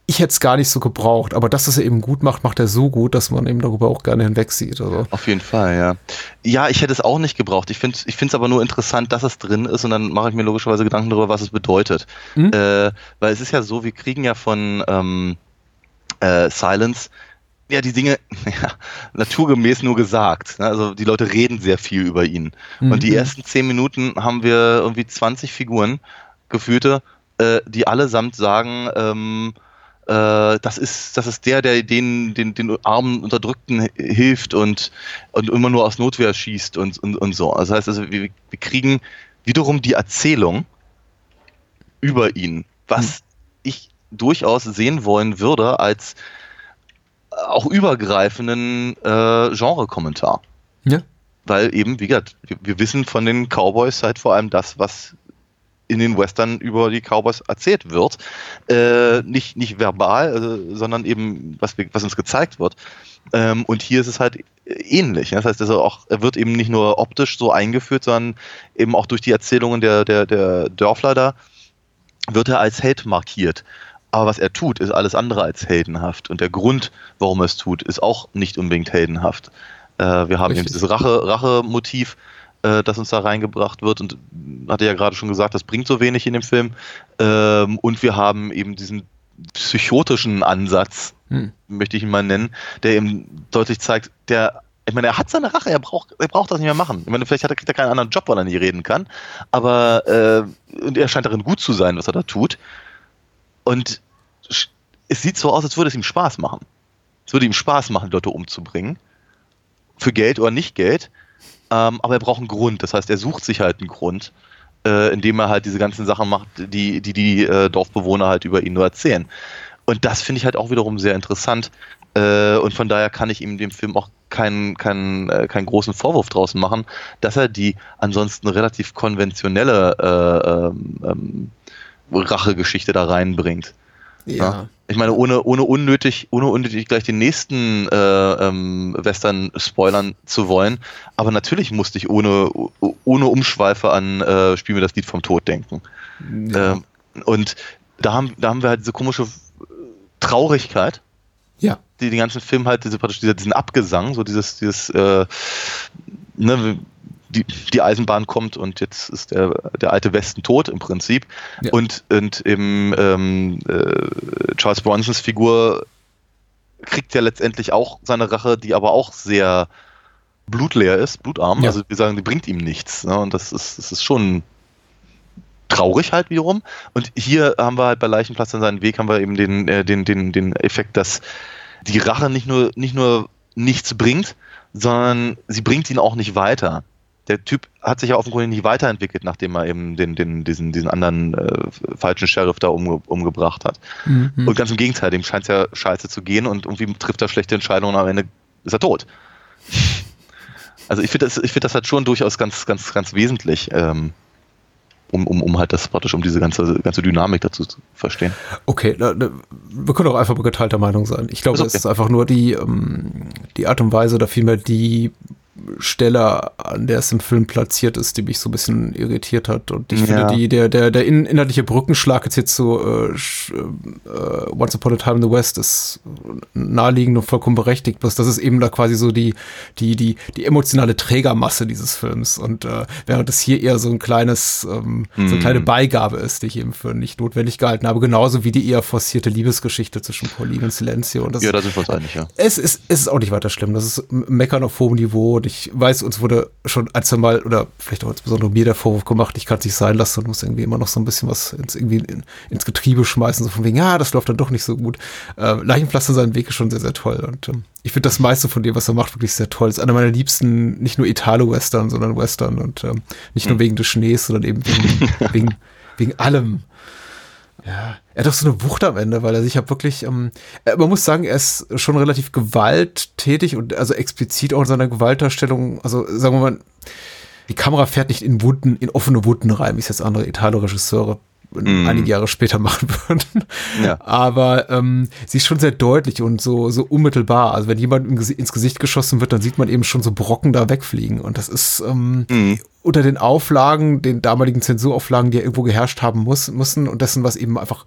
Ich hätte es gar nicht so gebraucht, aber dass es eben gut macht, macht er so gut, dass man eben darüber auch gerne hinwegsieht. Also. Auf jeden Fall, ja. Ja, ich hätte es auch nicht gebraucht. Ich finde es ich aber nur interessant, dass es drin ist und dann mache ich mir logischerweise Gedanken darüber, was es bedeutet. Mhm. Äh, weil es ist ja so, wir kriegen ja von ähm, äh, Silence ja die Dinge ja, naturgemäß nur gesagt. Ne? Also die Leute reden sehr viel über ihn. Mhm. Und die ersten zehn Minuten haben wir irgendwie 20 Figuren, gefühlte, äh, die allesamt sagen, ähm, äh, das ist, das ist der, der den, den, den armen Unterdrückten hilft und, und immer nur aus Notwehr schießt und, und, und so. Das heißt also, wir, wir kriegen wiederum die Erzählung über ihn, was hm. ich durchaus sehen wollen würde als auch übergreifenden äh, Genre-Kommentar. Ja. Weil eben, wie gesagt, wir, wir wissen von den Cowboys halt vor allem das, was in den Western über die Cowboys erzählt wird. Äh, nicht, nicht verbal, äh, sondern eben, was, was uns gezeigt wird. Ähm, und hier ist es halt ähnlich. Das heißt, also auch, er wird eben nicht nur optisch so eingeführt, sondern eben auch durch die Erzählungen der, der, der Dörfler da, wird er als Held markiert. Aber was er tut, ist alles andere als heldenhaft. Und der Grund, warum er es tut, ist auch nicht unbedingt heldenhaft. Äh, wir haben Richtig. eben dieses Rache, Rache-Motiv, äh, das uns da reingebracht wird. Und hatte ja gerade schon gesagt, das bringt so wenig in dem Film. Ähm, und wir haben eben diesen psychotischen Ansatz, hm. möchte ich ihn mal nennen, der eben deutlich zeigt, der ich meine, er hat seine Rache, er braucht, er braucht das nicht mehr machen. Ich meine, vielleicht hat er, kriegt er keinen anderen Job, weil er nicht reden kann. Aber äh, und er scheint darin gut zu sein, was er da tut. Und es sieht so aus, als würde es ihm Spaß machen. Es würde ihm Spaß machen, Leute umzubringen. Für Geld oder nicht Geld. Ähm, aber er braucht einen Grund. Das heißt, er sucht sich halt einen Grund, äh, indem er halt diese ganzen Sachen macht, die die, die äh, Dorfbewohner halt über ihn nur erzählen. Und das finde ich halt auch wiederum sehr interessant. Äh, und von daher kann ich ihm dem Film auch keinen, keinen, äh, keinen großen Vorwurf draußen machen, dass er die ansonsten relativ konventionelle äh, ähm, ähm Rachegeschichte da reinbringt. Ja. ja. Ich meine, ohne, ohne unnötig, ohne unnötig gleich den nächsten äh, ähm, Western spoilern zu wollen. Aber natürlich musste ich ohne, ohne Umschweife an äh, Spiel mir das Lied vom Tod denken. Ja. Ähm, und da haben, da haben wir halt diese komische Traurigkeit. Ja. Die den ganzen Film halt, diese, praktisch diesen Abgesang, so dieses, dieses, äh, ne, die, die Eisenbahn kommt und jetzt ist der, der alte Westen tot im Prinzip. Ja. Und, und im ähm, äh, Charles Bronsons Figur kriegt ja letztendlich auch seine Rache, die aber auch sehr blutleer ist, blutarm. Ja. Also wir sagen, die bringt ihm nichts. Ne? Und das ist, das ist schon traurig halt wiederum. Und hier haben wir halt bei Leichenplatz an seinen Weg haben wir eben den, äh, den, den, den Effekt, dass die Rache nicht nur, nicht nur nichts bringt, sondern sie bringt ihn auch nicht weiter der Typ hat sich ja offenkundig nicht weiterentwickelt, nachdem er eben den, den, diesen, diesen anderen äh, falschen Sheriff da umge umgebracht hat. Mhm. Und ganz im Gegenteil, dem scheint es ja scheiße zu gehen und irgendwie trifft er schlechte Entscheidungen und am Ende ist er tot. Also ich finde das, ich das halt schon durchaus ganz, ganz, ganz wesentlich, ähm, um, um, um halt das praktisch, um diese ganze, ganze Dynamik dazu zu verstehen. Okay, na, na, wir können auch einfach geteilter Meinung sein. Ich glaube, okay. es ist einfach nur die, ähm, die Art und Weise oder vielmehr die Stelle, an der es im Film platziert ist, die mich so ein bisschen irritiert hat. Und ich Ja. finde, die, der, der, der in, inhaltliche Brückenschlag jetzt, jetzt so äh, äh, Once Upon a Time in the West ist naheliegend und vollkommen berechtigt. Bloß das ist eben da quasi so die, die, die, die emotionale Trägermasse dieses Films. Und äh, während es hier eher so ein kleines, ähm, so eine kleine Beigabe ist, die ich eben für nicht notwendig gehalten habe, genauso wie die eher forcierte Liebesgeschichte zwischen Pauline und Silencio. Und das Ja, da sind wir uns einig, ja. es ist, es ist auch nicht weiter schlimm. Das ist Meckern auf hohem Niveau. Und ich weiß, uns wurde schon ein, zwei Mal, oder vielleicht auch insbesondere mir der Vorwurf gemacht, ich kann es nicht sein lassen und muss irgendwie immer noch so ein bisschen was ins, irgendwie in, ins Getriebe schmeißen. So von wegen, ja, das läuft dann doch nicht so gut. Äh, Leichenpflaster seinen Weg ist schon sehr, sehr toll. Und ähm, ich finde das meiste von dem, was er macht, wirklich sehr toll. ist einer meiner liebsten, nicht nur Italo-Western, sondern Western. Und ähm, nicht nur wegen des Schnees, sondern eben wegen, wegen, wegen allem. Ja, er hat doch so eine Wucht am Ende, weil er sich ja wirklich, ähm, äh, man muss sagen, er ist schon relativ gewalttätig und also explizit auch in seiner Gewaltdarstellung, also sagen wir mal, die Kamera fährt nicht in Wunden, in offene Wunden rein, wie es jetzt andere Italo-Regisseure Mm. einige Jahre später machen würden. Ja. Aber ähm, sie ist schon sehr deutlich und so, so unmittelbar. Also wenn jemand ins Gesicht geschossen wird, dann sieht man eben schon so Brocken da wegfliegen. Und das ist ähm, Mhm. unter den Auflagen, den damaligen Zensurauflagen, die ja irgendwo geherrscht haben muss, müssen und dessen, was eben einfach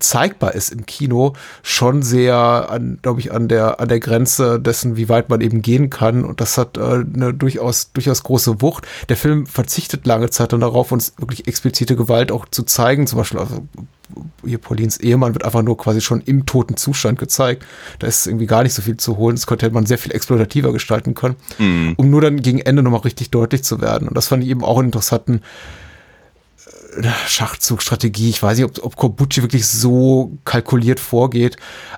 zeigbar ist im Kino, schon sehr, an, glaube ich, an der, an der Grenze dessen, wie weit man eben gehen kann. Und das hat äh, eine durchaus, durchaus große Wucht. Der Film verzichtet lange Zeit dann darauf, uns wirklich explizite Gewalt auch zu zeigen. Zum Beispiel, also, hier Paulins Ehemann wird einfach nur quasi schon im toten Zustand gezeigt. Da ist irgendwie gar nicht so viel zu holen. Das könnte man sehr viel exploitativer gestalten können, Mhm. um nur dann gegen Ende nochmal richtig deutlich zu werden. Und das fand ich eben auch einen interessanten äh, Schachzugstrategie. Ich weiß nicht, ob, ob Corbucci wirklich so kalkuliert vorgeht,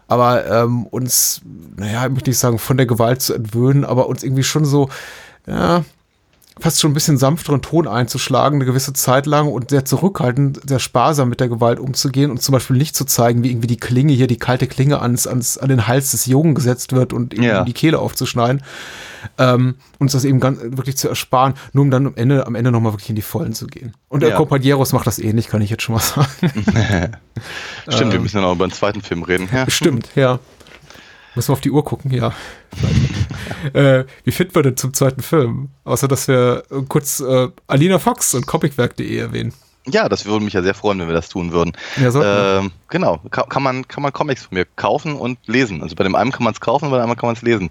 aber ähm, uns, naja, ich möchte nicht sagen, von der Gewalt zu entwöhnen, aber uns irgendwie schon so, ja, fast schon ein bisschen sanfteren Ton einzuschlagen, eine gewisse Zeit lang und sehr zurückhaltend, sehr sparsam mit der Gewalt umzugehen und zum Beispiel nicht zu zeigen, wie irgendwie die Klinge hier, die kalte Klinge ans, ans, an den Hals des Jungen gesetzt wird und ihm Ja. die Kehle aufzuschneiden. Ähm, uns das eben ganz, wirklich zu ersparen, nur um dann am Ende, am Ende nochmal wirklich in die Vollen zu gehen. Und der Ja. Compañeros macht das ähnlich, kann ich jetzt schon mal sagen. Stimmt, wir müssen dann auch über den zweiten Film reden. Ja. Stimmt, ja. Müssen wir auf die Uhr gucken, ja. äh, wie finden wir denn zum zweiten Film? Außer, dass wir äh, kurz äh, Alina Fox und comicwerk.de erwähnen. ja, das würde mich ja sehr freuen, wenn wir das tun würden. Ja, wir. Ähm, genau, kann, kann, man, kann man Comics von mir kaufen und lesen. Also bei dem einen kann man es kaufen, bei dem anderen kann man es lesen.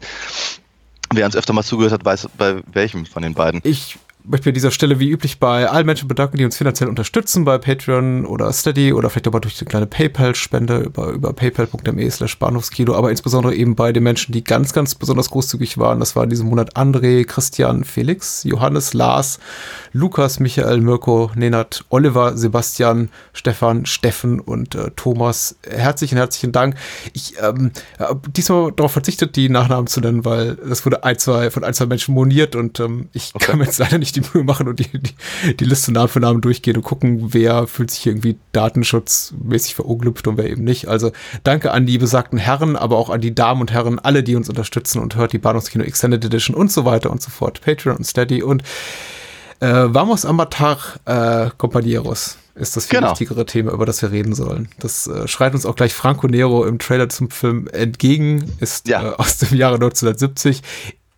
Wer uns öfter mal zugehört hat, weiß bei welchem von den beiden. Ich möchte mir an dieser Stelle wie üblich bei allen Menschen bedanken, die uns finanziell unterstützen, bei Patreon oder Steady oder vielleicht aber durch eine kleine PayPal-Spende über, über paypal.me slash Bahnhofskino, aber insbesondere eben bei den Menschen, die ganz, ganz besonders großzügig waren. Das war in diesem Monat André, Christian, Felix, Johannes, Lars, Lukas, Michael, Mirko, Nenad, Oliver, Sebastian, Stefan, Steffen und äh, Thomas. Herzlichen, herzlichen Dank. Ich ähm, hab diesmal darauf verzichtet, die Nachnamen zu nennen, weil das wurde ein, zwei, von ein, zwei Menschen moniert und ähm, ich kann mir jetzt leider nicht die Mühe machen und die, die, die Liste Namen für Namen durchgehen und gucken, wer fühlt sich irgendwie datenschutzmäßig verunglüpft und wer eben nicht. Also danke an die besagten Herren, aber auch an die Damen und Herren, alle, die uns unterstützen und hört die Bahnhofskino Extended Edition und so weiter und so fort. Patreon und Steady und äh, Vamos a matar äh, compañeros ist das viel Genau. wichtigere Thema, über das wir reden sollen. Das äh, schreit uns auch gleich Franco Nero im Trailer zum Film entgegen, ist Ja. äh, aus dem Jahre 1970.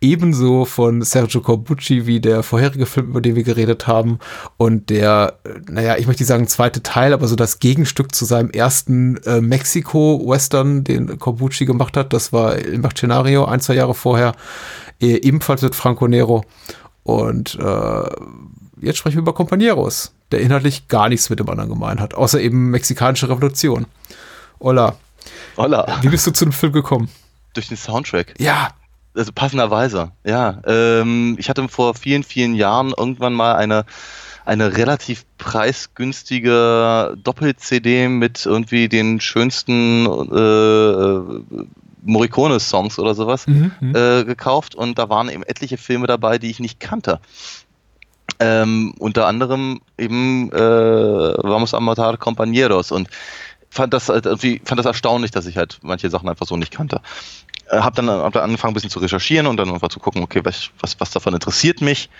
Ebenso von Sergio Corbucci wie der vorherige Film, über den wir geredet haben. Und der, äh, naja, ich möchte nicht sagen zweite Teil, aber so das Gegenstück zu seinem ersten äh, Mexiko-Western, den Corbucci gemacht hat. Das war El Mercenario, ein, zwei Jahre vorher. Äh, ebenfalls mit Franco Nero. Und äh, jetzt sprechen wir über Compañeros, der inhaltlich gar nichts mit dem anderen gemein hat, außer eben mexikanische Revolution. Hola, Holla, wie bist du zu dem Film gekommen? durch den Soundtrack. Ja, Also passenderweise, ja. Ähm, ich hatte vor vielen, vielen Jahren irgendwann mal eine, eine relativ preisgünstige Doppel-CD mit irgendwie den schönsten äh, Morricone-Songs oder sowas Mhm, mhm. äh, gekauft und da waren eben etliche Filme dabei, die ich nicht kannte. Ähm, unter anderem eben äh, Vamos a matar compañeros und fand das halt irgendwie fand das erstaunlich, dass ich halt manche Sachen einfach so nicht kannte. Äh, hab dann, hab dann angefangen ein bisschen zu recherchieren und dann einfach zu gucken, okay, was, was, was davon interessiert mich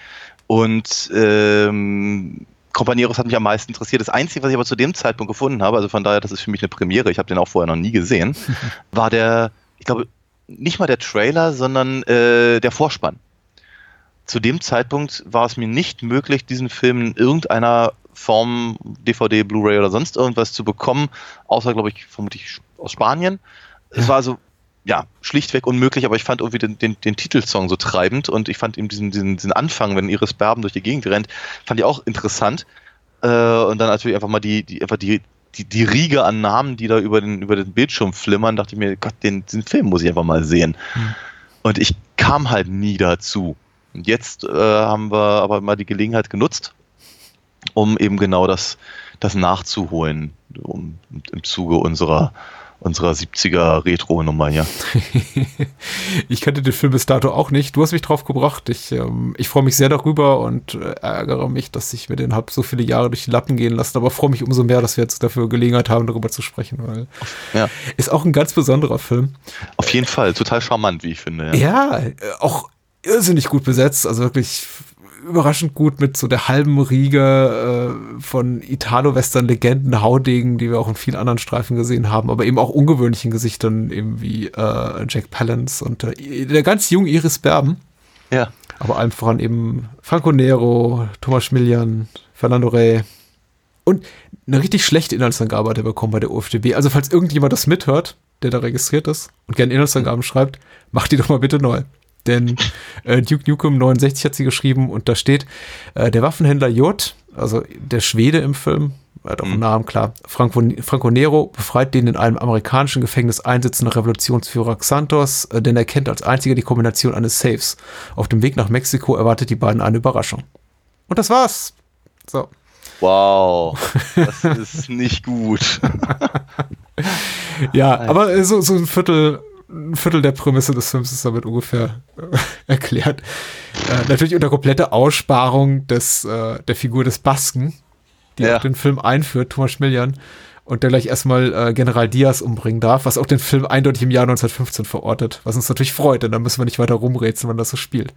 und ähm, Compañeros hat mich am meisten interessiert. Das Einzige, was ich aber zu dem Zeitpunkt gefunden habe, also von daher, das ist für mich eine Premiere, ich habe den auch vorher noch nie gesehen, war der, ich glaube, nicht mal der Trailer, sondern äh, der Vorspann. zu dem Zeitpunkt war es mir nicht möglich, diesen Film in irgendeiner Form, DVD, Blu-ray oder sonst irgendwas zu bekommen, außer, glaube ich, vermutlich aus Spanien. Es war also, ja, schlichtweg unmöglich, aber ich fand irgendwie den, den, den Titelsong so treibend und ich fand eben diesen, diesen, diesen Anfang, wenn Iris Berben durch die Gegend rennt, fand ich auch interessant. Äh, und dann natürlich einfach mal die, die, einfach die, die, die Riege an Namen, die da über den, über den Bildschirm flimmern, dachte ich mir, Gott, den, den Film muss ich einfach mal sehen. Hm. Und ich kam halt nie dazu. Und jetzt äh, haben wir aber mal die Gelegenheit genutzt, um eben genau das, das nachzuholen, um, im Zuge unserer, unserer 70er Retro-Nummer hier. ich kannte den Film bis dato auch nicht. Du hast mich drauf gebracht. Ich, ähm, ich freue mich sehr darüber und äh, ärgere mich, dass ich mir den hab so viele Jahre durch die Lappen gehen lassen. Aber freue mich umso mehr, dass wir jetzt dafür Gelegenheit haben, darüber zu sprechen. Weil Ja. ist auch ein ganz besonderer Film. Auf jeden Fall, total charmant, wie ich finde. Ja. Ja, äh, auch irrsinnig gut besetzt. Also wirklich überraschend gut mit so der halben Riege äh, von Italo-Western-Legenden, Haudegen, die wir auch in vielen anderen Streifen gesehen haben, aber eben auch ungewöhnlichen Gesichtern, eben wie äh, Jack Palance und äh, der ganz jungen Iris Berben. ja. Aber allem voran eben Franco Nero, Thomas Schmiljan, Fernando Rey. Und eine richtig schlechte Inhaltsangabe hat er bekommen bei der UFDB. Also falls irgendjemand das mithört, der da registriert ist und gerne Inhaltsangaben schreibt, macht die doch mal bitte neu. Denn äh, Duke Nukem 69 hat sie geschrieben und da steht, äh, der Waffenhändler J, also der Schwede im Film, hat auch einen Namen, klar, Franco, Franco Nero befreit den in einem amerikanischen Gefängnis einsitzenden Revolutionsführer Xantos, äh, denn er kennt als einziger die Kombination eines Safes. Auf dem Weg nach Mexiko erwartet die beiden eine Überraschung. Und das war's. So. Wow, das ist nicht gut. Ja, aber so, so ein Viertel, ein Viertel der Prämisse des Films ist damit ungefähr äh, erklärt. Äh, natürlich unter komplette Aussparung des, äh, der Figur des Basken, die Ja. auch den Film einführt, Thomas Schmiljan, und der gleich erstmal äh, General Diaz umbringen darf, was auch den Film eindeutig im Jahr 1915 verortet, was uns natürlich freut, denn dann müssen wir nicht weiter rumrätseln, wann das so spielt.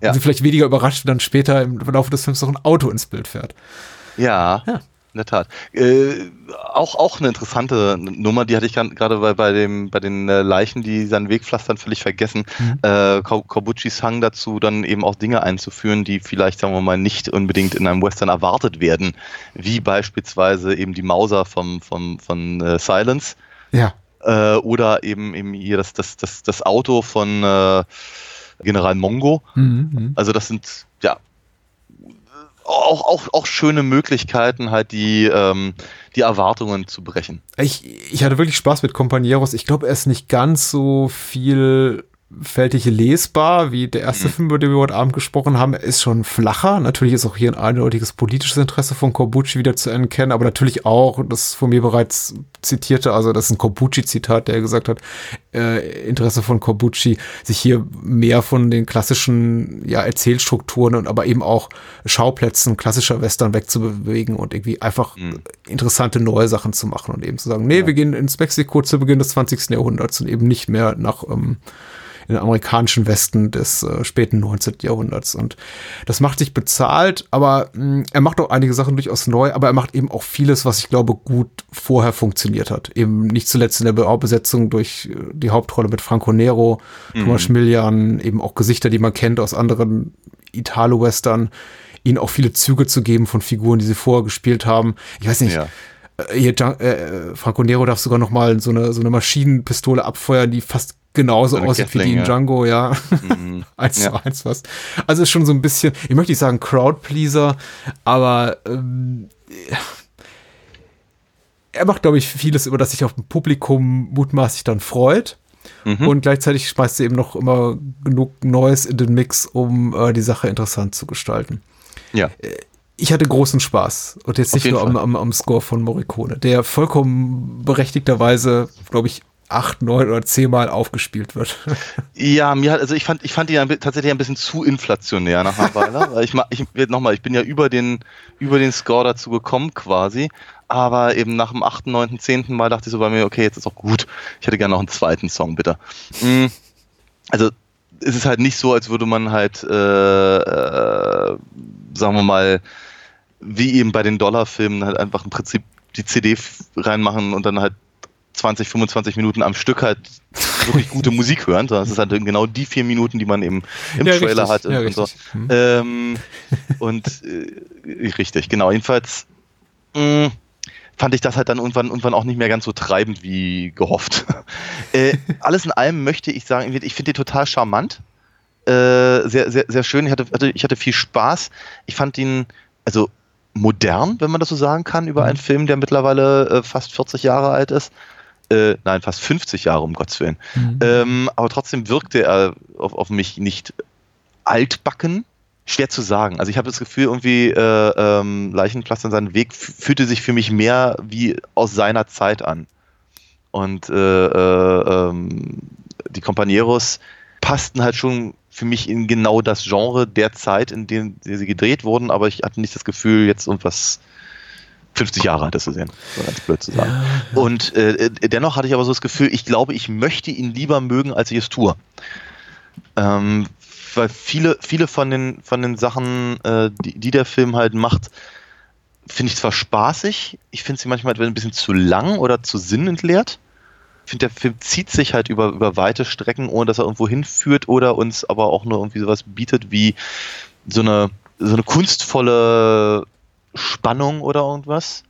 Ja. Und sie vielleicht weniger überrascht, wenn dann später im Laufe des Films noch ein Auto ins Bild fährt. Ja, Ja. In der Tat. Äh, auch, auch eine interessante Nummer, die hatte ich gerade bei, bei, dem, bei den äh, Leichen, die seinen Weg pflastern, völlig vergessen. Äh, Ko- Kobuchis Hang dazu, dann eben auch Dinge einzuführen, die vielleicht, sagen wir mal, nicht unbedingt in einem Western erwartet werden, wie beispielsweise eben die Mauser vom, vom, von äh, Silence Ja. äh, oder eben, eben hier das, das, das, das Auto von äh, General Mongo. Mhm, mhm. Also das sind ja auch, auch, auch schöne Möglichkeiten, halt die, ähm, die Erwartungen zu brechen. Ich, ich hatte wirklich Spaß mit Companeros. Ich glaube, er ist nicht ganz so vielfältig lesbar wie der erste Film, über den wir heute Abend gesprochen haben. Ist schon flacher. Natürlich ist auch hier ein eindeutiges politisches Interesse von Corbucci wieder zu erkennen, aber natürlich auch, das von mir bereits zitierte, also das ist ein Corbucci-Zitat, der gesagt hat, äh, Interesse von Corbucci, sich hier mehr von den klassischen ja, Erzählstrukturen und aber eben auch Schauplätzen klassischer Western wegzubewegen und irgendwie einfach interessante neue Sachen zu machen und eben zu sagen, nee, wir gehen ins Mexiko zu Beginn des 20. Jahrhunderts und eben nicht mehr nach ähm, in den amerikanischen Westen des äh, späten 19. Jahrhunderts. Und das macht sich bezahlt, aber mh, er macht auch einige Sachen durchaus neu, aber er macht eben auch vieles, was ich glaube, gut vorher funktioniert hat. Eben nicht zuletzt in der Be Besetzung durch äh, die Hauptrolle mit Franco Nero, Thomas Schmiljan, eben auch Gesichter, die man kennt aus anderen Italo-Western, ihnen auch viele Züge zu geben von Figuren, die sie vorher gespielt haben. Ich weiß nicht, Ja. äh, hier, Gian- äh, Franco Nero darf sogar noch mal so eine, so eine Maschinenpistole abfeuern, die fast genauso So eine aussieht wie die Gatling, in ja. Django, ja. Mhm. eins Ja. zu eins fast. Also ist schon so ein bisschen, ich möchte nicht sagen Crowdpleaser, aber ähm, er macht, glaube ich, vieles, über das sich auf dem Publikum mutmaßlich dann freut. Mhm. Und gleichzeitig schmeißt er eben noch immer genug Neues in den Mix, um äh, die Sache interessant zu gestalten Ja. ich hatte großen Spaß. Und jetzt Auf nicht nur am, am, am Score von Morricone, der vollkommen berechtigterweise, glaube ich, acht, neun oder zehnmal aufgespielt wird. Ja, mir hat, also ich fand, ich fand die bi- tatsächlich ein bisschen zu inflationär nach einer Weile. weil ich, ich nochmal, ich bin ja über den, über den Score dazu gekommen quasi. Aber eben nach dem 8., 9., 10. Mal dachte ich so bei mir, okay, jetzt ist auch gut. Ich hätte gerne noch einen zweiten Song, bitte. Mm, Also, es ist halt nicht so, als würde man halt, äh, äh, sagen wir mal, wie eben bei den Dollarfilmen halt einfach im Prinzip die CD reinmachen und dann halt 20, 25 Minuten am Stück halt wirklich gute Musik hören, sondern es ist halt genau die vier Minuten, die man eben im Ja, Trailer richtig. hat und, Ja, und so. Hm. Ähm, und äh, richtig, genau. Jedenfalls mh, fand ich das halt dann irgendwann, irgendwann auch nicht mehr ganz so treibend wie gehofft. äh, alles in allem möchte ich sagen, ich finde den total charmant. Äh, sehr, sehr, sehr schön. Ich hatte, hatte, ich hatte viel Spaß. Ich fand ihn, also modern, wenn man das so sagen kann, über einen Film, der mittlerweile äh, fast 40 Jahre alt ist. Äh, nein, fast 50 Jahre, um Gottes Willen. Ähm, aber trotzdem wirkte er auf, auf mich nicht altbacken. Schwer zu sagen. Also ich habe das Gefühl, irgendwie äh, ähm, Leichenpflaster in seinen Weg fühlte sich für mich mehr wie aus seiner Zeit an. Und äh, äh, ähm, die Companeros passten halt schon für mich in genau das Genre der Zeit, in dem sie gedreht wurden, aber ich hatte nicht das Gefühl, jetzt irgendwas 50 Jahre altes zu sehen, so ganz blöd zu sagen. Und äh, dennoch hatte ich aber so das Gefühl, ich glaube, ich möchte ihn lieber mögen, als ich es tue. Ähm, weil viele, viele von den, von den Sachen, äh, die, die der Film halt macht, finde ich zwar spaßig, ich finde sie manchmal ein bisschen zu lang oder zu sinnentleert. Ich finde, der Film zieht sich halt über, über weite Strecken, ohne dass er irgendwo hinführt oder uns aber auch nur irgendwie sowas bietet wie so eine, so eine kunstvolle Spannung oder irgendwas.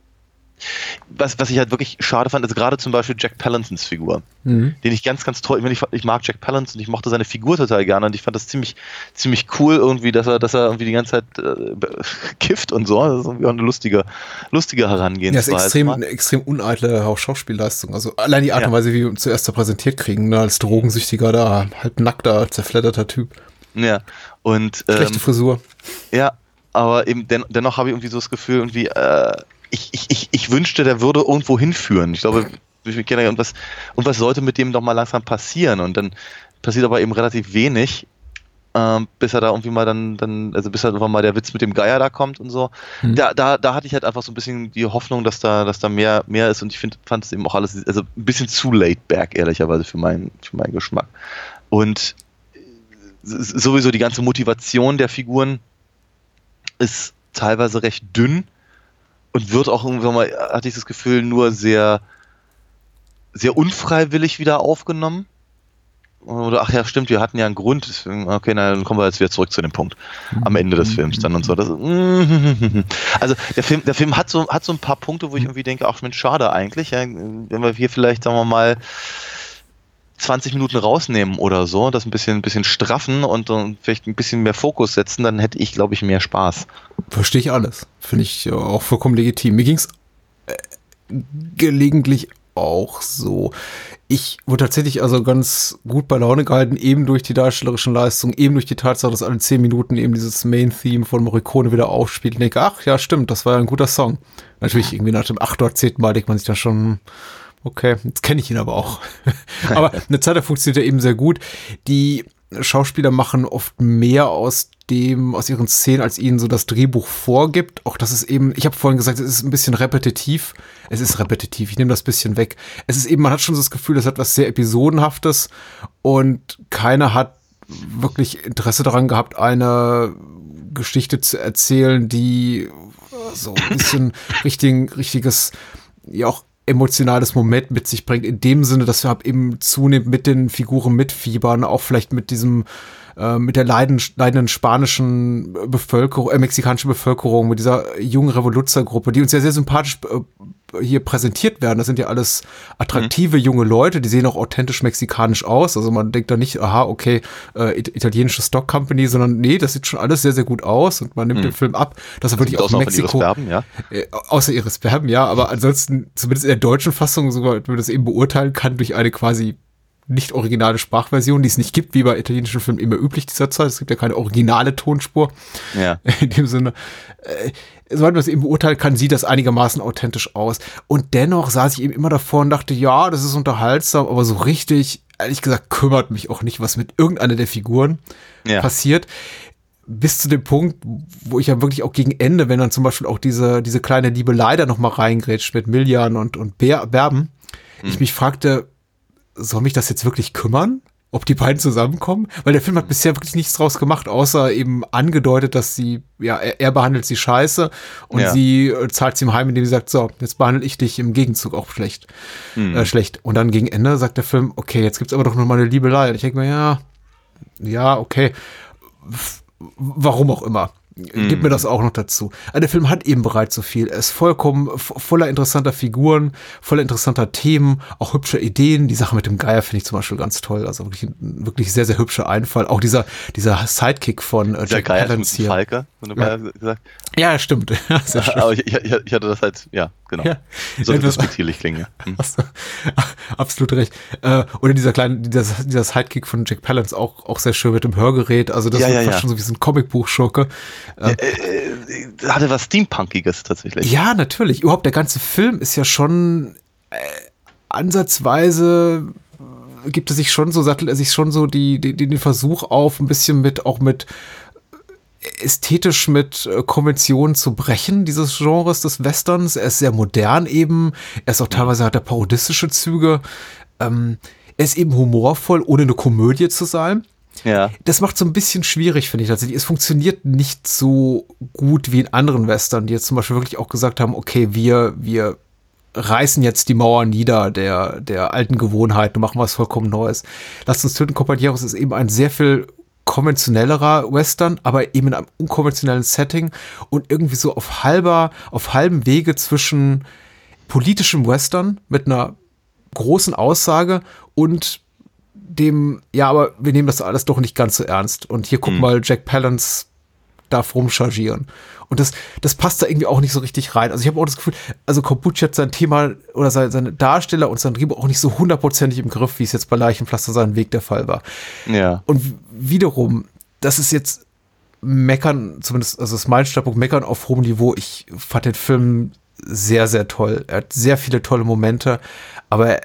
Was, was ich halt wirklich schade fand, ist gerade zum Beispiel Jack Palantons Figur Mhm. den ich ganz, ganz toll, ich, meine, ich, ich mag Jack Palance und ich mochte seine Figur total gerne und ich fand das ziemlich, ziemlich cool irgendwie, dass er, dass er irgendwie die ganze Zeit äh, kifft und so. Das ist irgendwie auch eine lustige, lustige Ja, ist Herangehensweise. extrem, eine extrem uneitle auch Schauspielleistung. Also allein die Art Ja. und Weise, wie wir ihn zuerst da präsentiert kriegen, ne, als drogensüchtiger, da halb nackter, zerfledderter Typ. ja. Und Schlechte ähm, Frisur. ja, aber eben den, dennoch habe ich irgendwie so das Gefühl, irgendwie, äh, ich, ich, ich, ich wünschte, der würde irgendwo hinführen. Ich glaube, ich kenne irgendwas, irgendwas sollte mit dem doch mal langsam passieren und dann passiert aber eben relativ wenig. Ähm, bis er da irgendwie mal dann, dann, also bis halt irgendwann mal der Witz mit dem Geier da kommt und so. Mhm. Da, da, da hatte ich halt einfach so ein bisschen die Hoffnung, dass da, dass da mehr, mehr ist und ich find, fand es eben auch alles, also ein bisschen zu laid back, ehrlicherweise, für meinen, für meinen Geschmack. Und s- sowieso die ganze Motivation der Figuren ist teilweise recht dünn und wird auch irgendwann mal, hatte ich das Gefühl, nur sehr, sehr unfreiwillig wieder aufgenommen. Oder ach ja, stimmt, wir hatten ja einen Grund, okay, na, dann kommen wir jetzt wieder zurück zu dem Punkt. Am Ende des Films dann und so. Das, also der Film, der Film hat so, hat so ein paar Punkte, wo ich irgendwie denke, ach Mensch, schade eigentlich, ja, wenn wir hier vielleicht, sagen wir mal, 20 Minuten rausnehmen oder so, das ein bisschen, ein bisschen straffen und, und vielleicht ein bisschen mehr Fokus setzen, dann hätte ich, glaube ich, mehr Spaß. Verstehe ich alles. Finde ich auch vollkommen legitim. Mir ging es äh, gelegentlich auch so. Ich wurde tatsächlich also ganz gut bei Laune gehalten, eben durch die darstellerischen Leistungen, eben durch die Tatsache, dass alle zehn Minuten eben dieses Main-Theme von Morricone wieder aufspielt. Und denke, ach ja, stimmt, das war ja ein guter Song. Natürlich irgendwie nach dem acht oder zehnten Mal denkt man sich dann schon, okay, jetzt kenne ich ihn aber auch. aber eine Zeit lang funktioniert er eben sehr gut. Die Schauspieler machen oft mehr aus dem, aus ihren Szenen, als ihnen so das Drehbuch vorgibt. Auch das ist eben, ich habe vorhin gesagt, es ist ein bisschen repetitiv. Es ist repetitiv, ich nehme das bisschen weg. Es ist eben, man hat schon so das Gefühl, es hat was sehr Episodenhaftes und keiner hat wirklich Interesse daran gehabt, eine Geschichte zu erzählen, die so ein bisschen richtig, richtiges, ja auch emotionales Moment mit sich bringt, in dem Sinne, dass wir eben zunehmend mit den Figuren mitfiebern, auch vielleicht mit diesem, äh, mit der leiden, leidenden spanischen Bevölkerung, äh, mexikanischen Bevölkerung, mit dieser jungen Revoluzergruppe, die uns ja sehr sympathisch äh, hier präsentiert werden. Das sind ja alles attraktive junge Leute, die sehen auch authentisch mexikanisch aus. Also man denkt da nicht, aha, okay, äh, it- italienische Stock Company, sondern nee, das sieht schon alles sehr, sehr gut aus und man nimmt Mhm. den Film ab, dass er wirklich noch von ihres Mexiko, Verben, ja. äh, außer ihres Verben, ja, aber ansonsten, zumindest in der deutschen Fassung, sogar, wenn man das eben beurteilen kann, durch eine quasi nicht originale Sprachversion, die es nicht gibt, wie bei italienischen Filmen immer üblich dieser Zeit. Es gibt ja keine originale Tonspur. Ja. In dem Sinne, äh, soweit man es eben beurteilen kann, sieht das einigermaßen authentisch aus. Und dennoch saß ich eben immer davor und dachte, ja, das ist unterhaltsam, aber so richtig, ehrlich gesagt, kümmert mich auch nicht, was mit irgendeiner der Figuren Ja. passiert. Bis zu dem Punkt, wo ich ja wirklich auch gegen Ende, wenn dann zum Beispiel auch diese, diese kleine Liebelei da noch mal reingrätscht mit Millian und, und Ber Berben, ich mich fragte, soll mich das jetzt wirklich kümmern? ob die beiden zusammenkommen, weil der Film hat bisher wirklich nichts draus gemacht, außer eben angedeutet, dass sie, ja, er, er behandelt sie scheiße und Ja. sie äh, zahlt sie ihm heim, indem sie sagt, so, jetzt behandle ich dich im Gegenzug auch schlecht. Hm. Äh, schlecht. Und dann gegen Ende sagt der Film, okay, jetzt gibt's aber doch noch mal eine Liebelei. Und ich denke mir, ja, ja, okay. Warum auch immer. Gib mir das auch noch dazu. Aber der Film hat eben bereits so viel. Er ist vollkommen vo- voller interessanter Figuren, voller interessanter Themen, auch hübscher Ideen. Die Sache mit dem Geier finde ich zum Beispiel ganz toll. Also wirklich, ein wirklich sehr, sehr hübscher Einfall. Auch dieser, dieser Sidekick von äh, Jack Palance hier. Falke, wunderbar gesagt. Ja, stimmt. Ja, sehr schön. Aber ich, ich, ich hatte das halt, ja, genau. Ja. So Etwas- respektierlich klingen. ja. Hm. Du absolut recht. Äh, oder dieser kleine, dieser, dieser Sidekick von Jack Palance auch, auch sehr schön mit dem Hörgerät. Also das Ja, ist ja, fast ja. schon so wie so ein Comicbuch-Schurke. Äh, Äh, Hatte was Steampunkiges tatsächlich. Ja, natürlich. Überhaupt der ganze Film ist ja schon äh, ansatzweise gibt es sich schon so, sattelt er sich schon so die, die, den Versuch auf, ein bisschen mit, auch mit äh, ästhetisch mit äh, Konventionen zu brechen, dieses Genres des Westerns. Er ist sehr modern eben. Er ist auch teilweise hat er parodistische Züge. Ähm, er ist eben humorvoll, ohne eine Komödie zu sein Ja. das macht so ein bisschen schwierig, finde ich tatsächlich. Es funktioniert nicht so gut wie in anderen Western, die jetzt zum Beispiel wirklich auch gesagt haben, okay, wir, wir reißen jetzt die Mauer nieder der, der alten Gewohnheiten machen was vollkommen Neues. Lasst uns töten, Compañeros ist eben ein sehr viel konventionellerer Western, aber eben in einem unkonventionellen Setting und irgendwie so auf halber, auf halbem Wege zwischen politischem Western mit einer großen Aussage und dem, ja, aber wir nehmen das alles doch nicht ganz so ernst. Und hier guck mal, Jack Palance darf rumchargieren. Und das, das passt da irgendwie auch nicht so richtig rein. Also ich habe auch das Gefühl, also Kombucha hat sein Thema oder seine, seine Darsteller und sein Drehbuch auch nicht so hundertprozentig im Griff, wie es jetzt bei Leichenpflaster seinen Weg der Fall war. Ja. Und wiederum, das ist jetzt meckern, zumindest, also das ist mein Standpunkt, meckern auf hohem Niveau. Ich fand den Film sehr, sehr toll. Er hat sehr viele tolle Momente, aber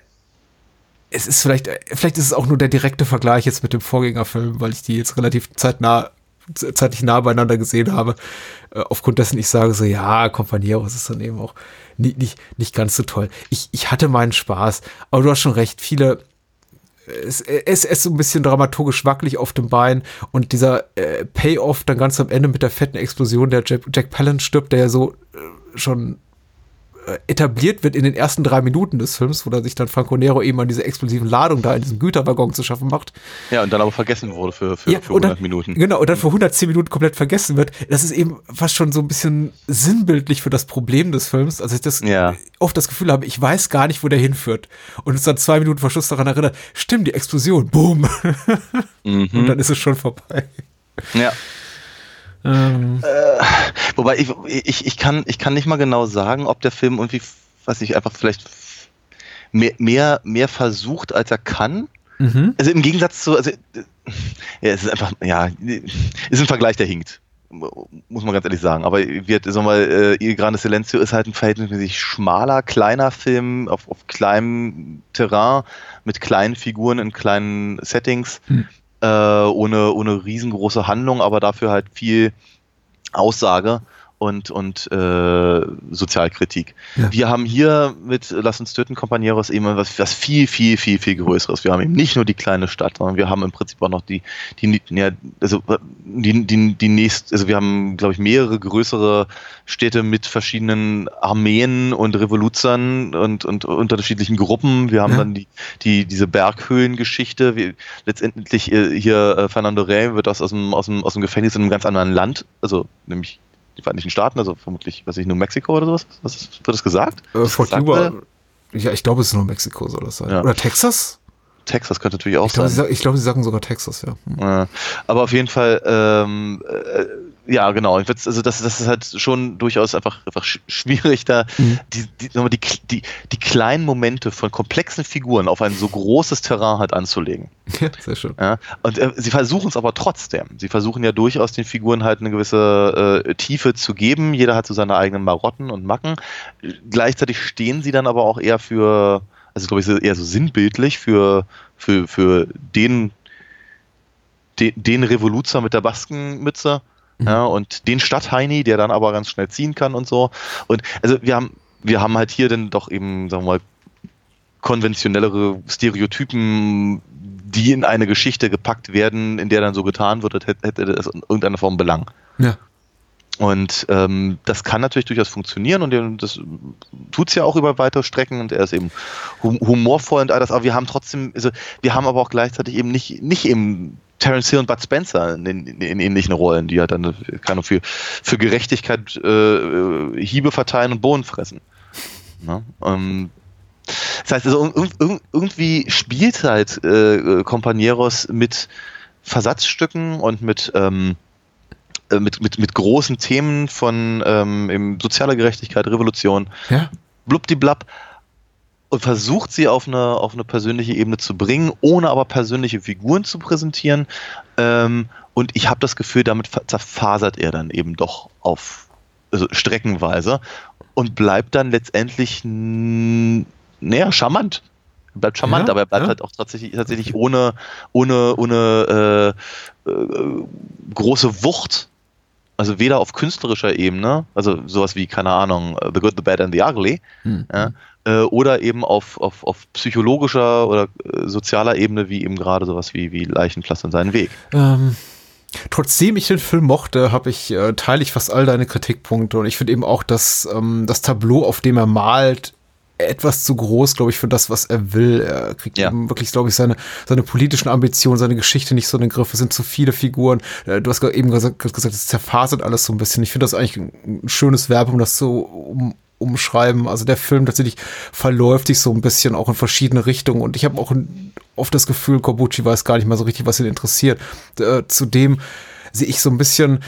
es ist vielleicht, vielleicht ist es auch nur der direkte Vergleich jetzt mit dem Vorgängerfilm, weil ich die jetzt relativ zeitnah, zeitlich nah beieinander gesehen habe. Äh, aufgrund dessen ich sage so, ja, Companeros ist dann eben auch nicht, nicht, nicht ganz so toll. Ich, ich hatte meinen Spaß, aber du hast schon recht, viele, es, es ist so ein bisschen dramaturgisch wackelig auf dem Bein und dieser äh, Payoff dann ganz am Ende mit der fetten Explosion, der Jack, Jack Palance stirbt, der ja so äh, schon äh, etabliert wird in den ersten drei Minuten des Films, wo er sich dann Franco Nero eben an diese explosiven Ladung da in diesem Güterwaggon zu schaffen macht. Ja, und dann aber vergessen wurde für, für, für und 100 dann, Minuten. Genau, und dann für 110 Minuten komplett vergessen wird. Das ist eben fast schon so ein bisschen sinnbildlich für das Problem des Films. Also ich das Ja. oft das Gefühl habe, ich weiß gar nicht, wo der hinführt. Und uns dann zwei Minuten vor Schluss daran erinnert, stimmt, die Explosion, boom. Und Mhm. dann ist es schon vorbei. Ja. Ähm, Wobei ich, ich, ich, kann, ich kann nicht mal genau sagen, ob der Film irgendwie, was ich einfach vielleicht mehr, mehr, mehr versucht, als er kann. mhm. Also im Gegensatz zu, also, äh, ja, es ist einfach, ja, ist ein Vergleich, der hinkt. Muss man ganz ehrlich sagen. Aber wird, sagen wir mal, äh, Il Grande Silencio ist halt ein verhältnismäßig schmaler, kleiner Film auf, auf kleinem Terrain mit kleinen Figuren in kleinen Settings, Hm. Äh, ohne, ohne riesengroße Handlung, aber dafür halt viel Aussage und, und äh, Sozialkritik. Ja. Wir haben hier mit Lass uns töten, Companeros eben was, was viel, viel, viel, viel Größeres. Wir haben eben nicht nur die kleine Stadt, sondern wir haben im Prinzip auch noch die, die, ja, also die, die, die nächst, also wir haben, glaube ich, mehrere größere Städte mit verschiedenen Armeen und Revoluzern und, und unterschiedlichen Gruppen. Wir haben Ja. dann die, die, diese Berghöhlengeschichte. Wir, letztendlich äh, hier äh, Fernando Rey wird aus, aus, dem, aus, dem, aus dem Gefängnis in einem ganz anderen Land, also nämlich die Vereinigten Staaten, also vermutlich, weiß ich, New Mexico oder sowas. Was ist, wird das gesagt? Äh, Fort Cuba, ja, ich glaube, es ist nur Mexiko, soll das sein. Ja. Oder Texas? Texas könnte natürlich auch Ich glaube, sein. sie, ich glaube, sie sagen sogar Texas, ja. Hm. Ja, aber auf jeden Fall, ähm, äh, ja, genau. Also das, das ist halt schon durchaus einfach, einfach sch- schwierig, da Mhm. die, die, die, die, die kleinen Momente von komplexen Figuren auf ein so großes Terrain halt anzulegen. Ja, sehr schön. Ja? Und äh, sie versuchen es aber trotzdem. Sie versuchen ja durchaus den Figuren halt eine gewisse äh, Tiefe zu geben. Jeder hat so seine eigenen Marotten und Macken. Gleichzeitig stehen sie dann aber auch eher für, also glaube ich, eher so sinnbildlich für, für, für den, den, den Revoluzer mit der Baskenmütze. Ja, und den Stadtheini, der dann aber ganz schnell ziehen kann und so. Und also wir haben, wir haben halt hier dann doch eben, sagen wir mal, konventionellere Stereotypen, die in eine Geschichte gepackt werden, in der dann so getan wird, hätte, hätte das in irgendeiner Form Belang. Ja. Und ähm, das kann natürlich durchaus funktionieren und das tut es ja auch über weitere Strecken und er ist eben humorvoll und all das, aber wir haben trotzdem, also wir haben aber auch gleichzeitig eben nicht, nicht eben Terence Hill und Bud Spencer in, in, in ähnlichen Rollen, die ja dann keine für, für Gerechtigkeit äh, Hiebe verteilen und Bohnen fressen. Ne? Ähm, das heißt, also, irgendwie spielt halt äh, Companeros mit Versatzstücken und mit ähm, äh, mit, mit, mit großen Themen von ähm, sozialer Gerechtigkeit, Revolution, ja. blubdiblab und versucht sie auf eine, auf eine persönliche Ebene zu bringen, ohne aber persönliche Figuren zu präsentieren. Ähm, und ich habe das Gefühl, damit zerfasert er dann eben doch auf also streckenweise und bleibt dann letztendlich naja, charmant. Er bleibt charmant, ja, aber er bleibt ja. halt auch tatsächlich, tatsächlich ohne, ohne, ohne äh, äh, große Wucht also weder auf künstlerischer Ebene, also sowas wie, keine Ahnung, The Good, The Bad and The Ugly, mhm. ja, äh, oder eben auf, auf, auf psychologischer oder äh, sozialer Ebene, wie eben gerade sowas wie, wie Leichenpflaster seinen Weg. Ähm, trotzdem ich den Film mochte, habe ich, äh, teile ich fast all deine Kritikpunkte und ich finde eben auch, dass ähm, das Tableau, auf dem er malt, etwas zu groß, glaube ich, für das, was er will. Er kriegt ja. eben wirklich, glaube ich, seine, seine politischen Ambitionen, seine Geschichte nicht so in den Griff. Es sind zu viele Figuren. Äh, du hast eben gesagt, gesagt es zerfasert alles so ein bisschen. Ich finde das eigentlich ein schönes Verb, um das so um, umschreiben. Also der Film tatsächlich verläuft sich so ein bisschen auch in verschiedene Richtungen. Und ich habe auch oft das Gefühl, Kobuchi weiß gar nicht mal so richtig, was ihn interessiert. Äh, zudem sehe ich so ein bisschen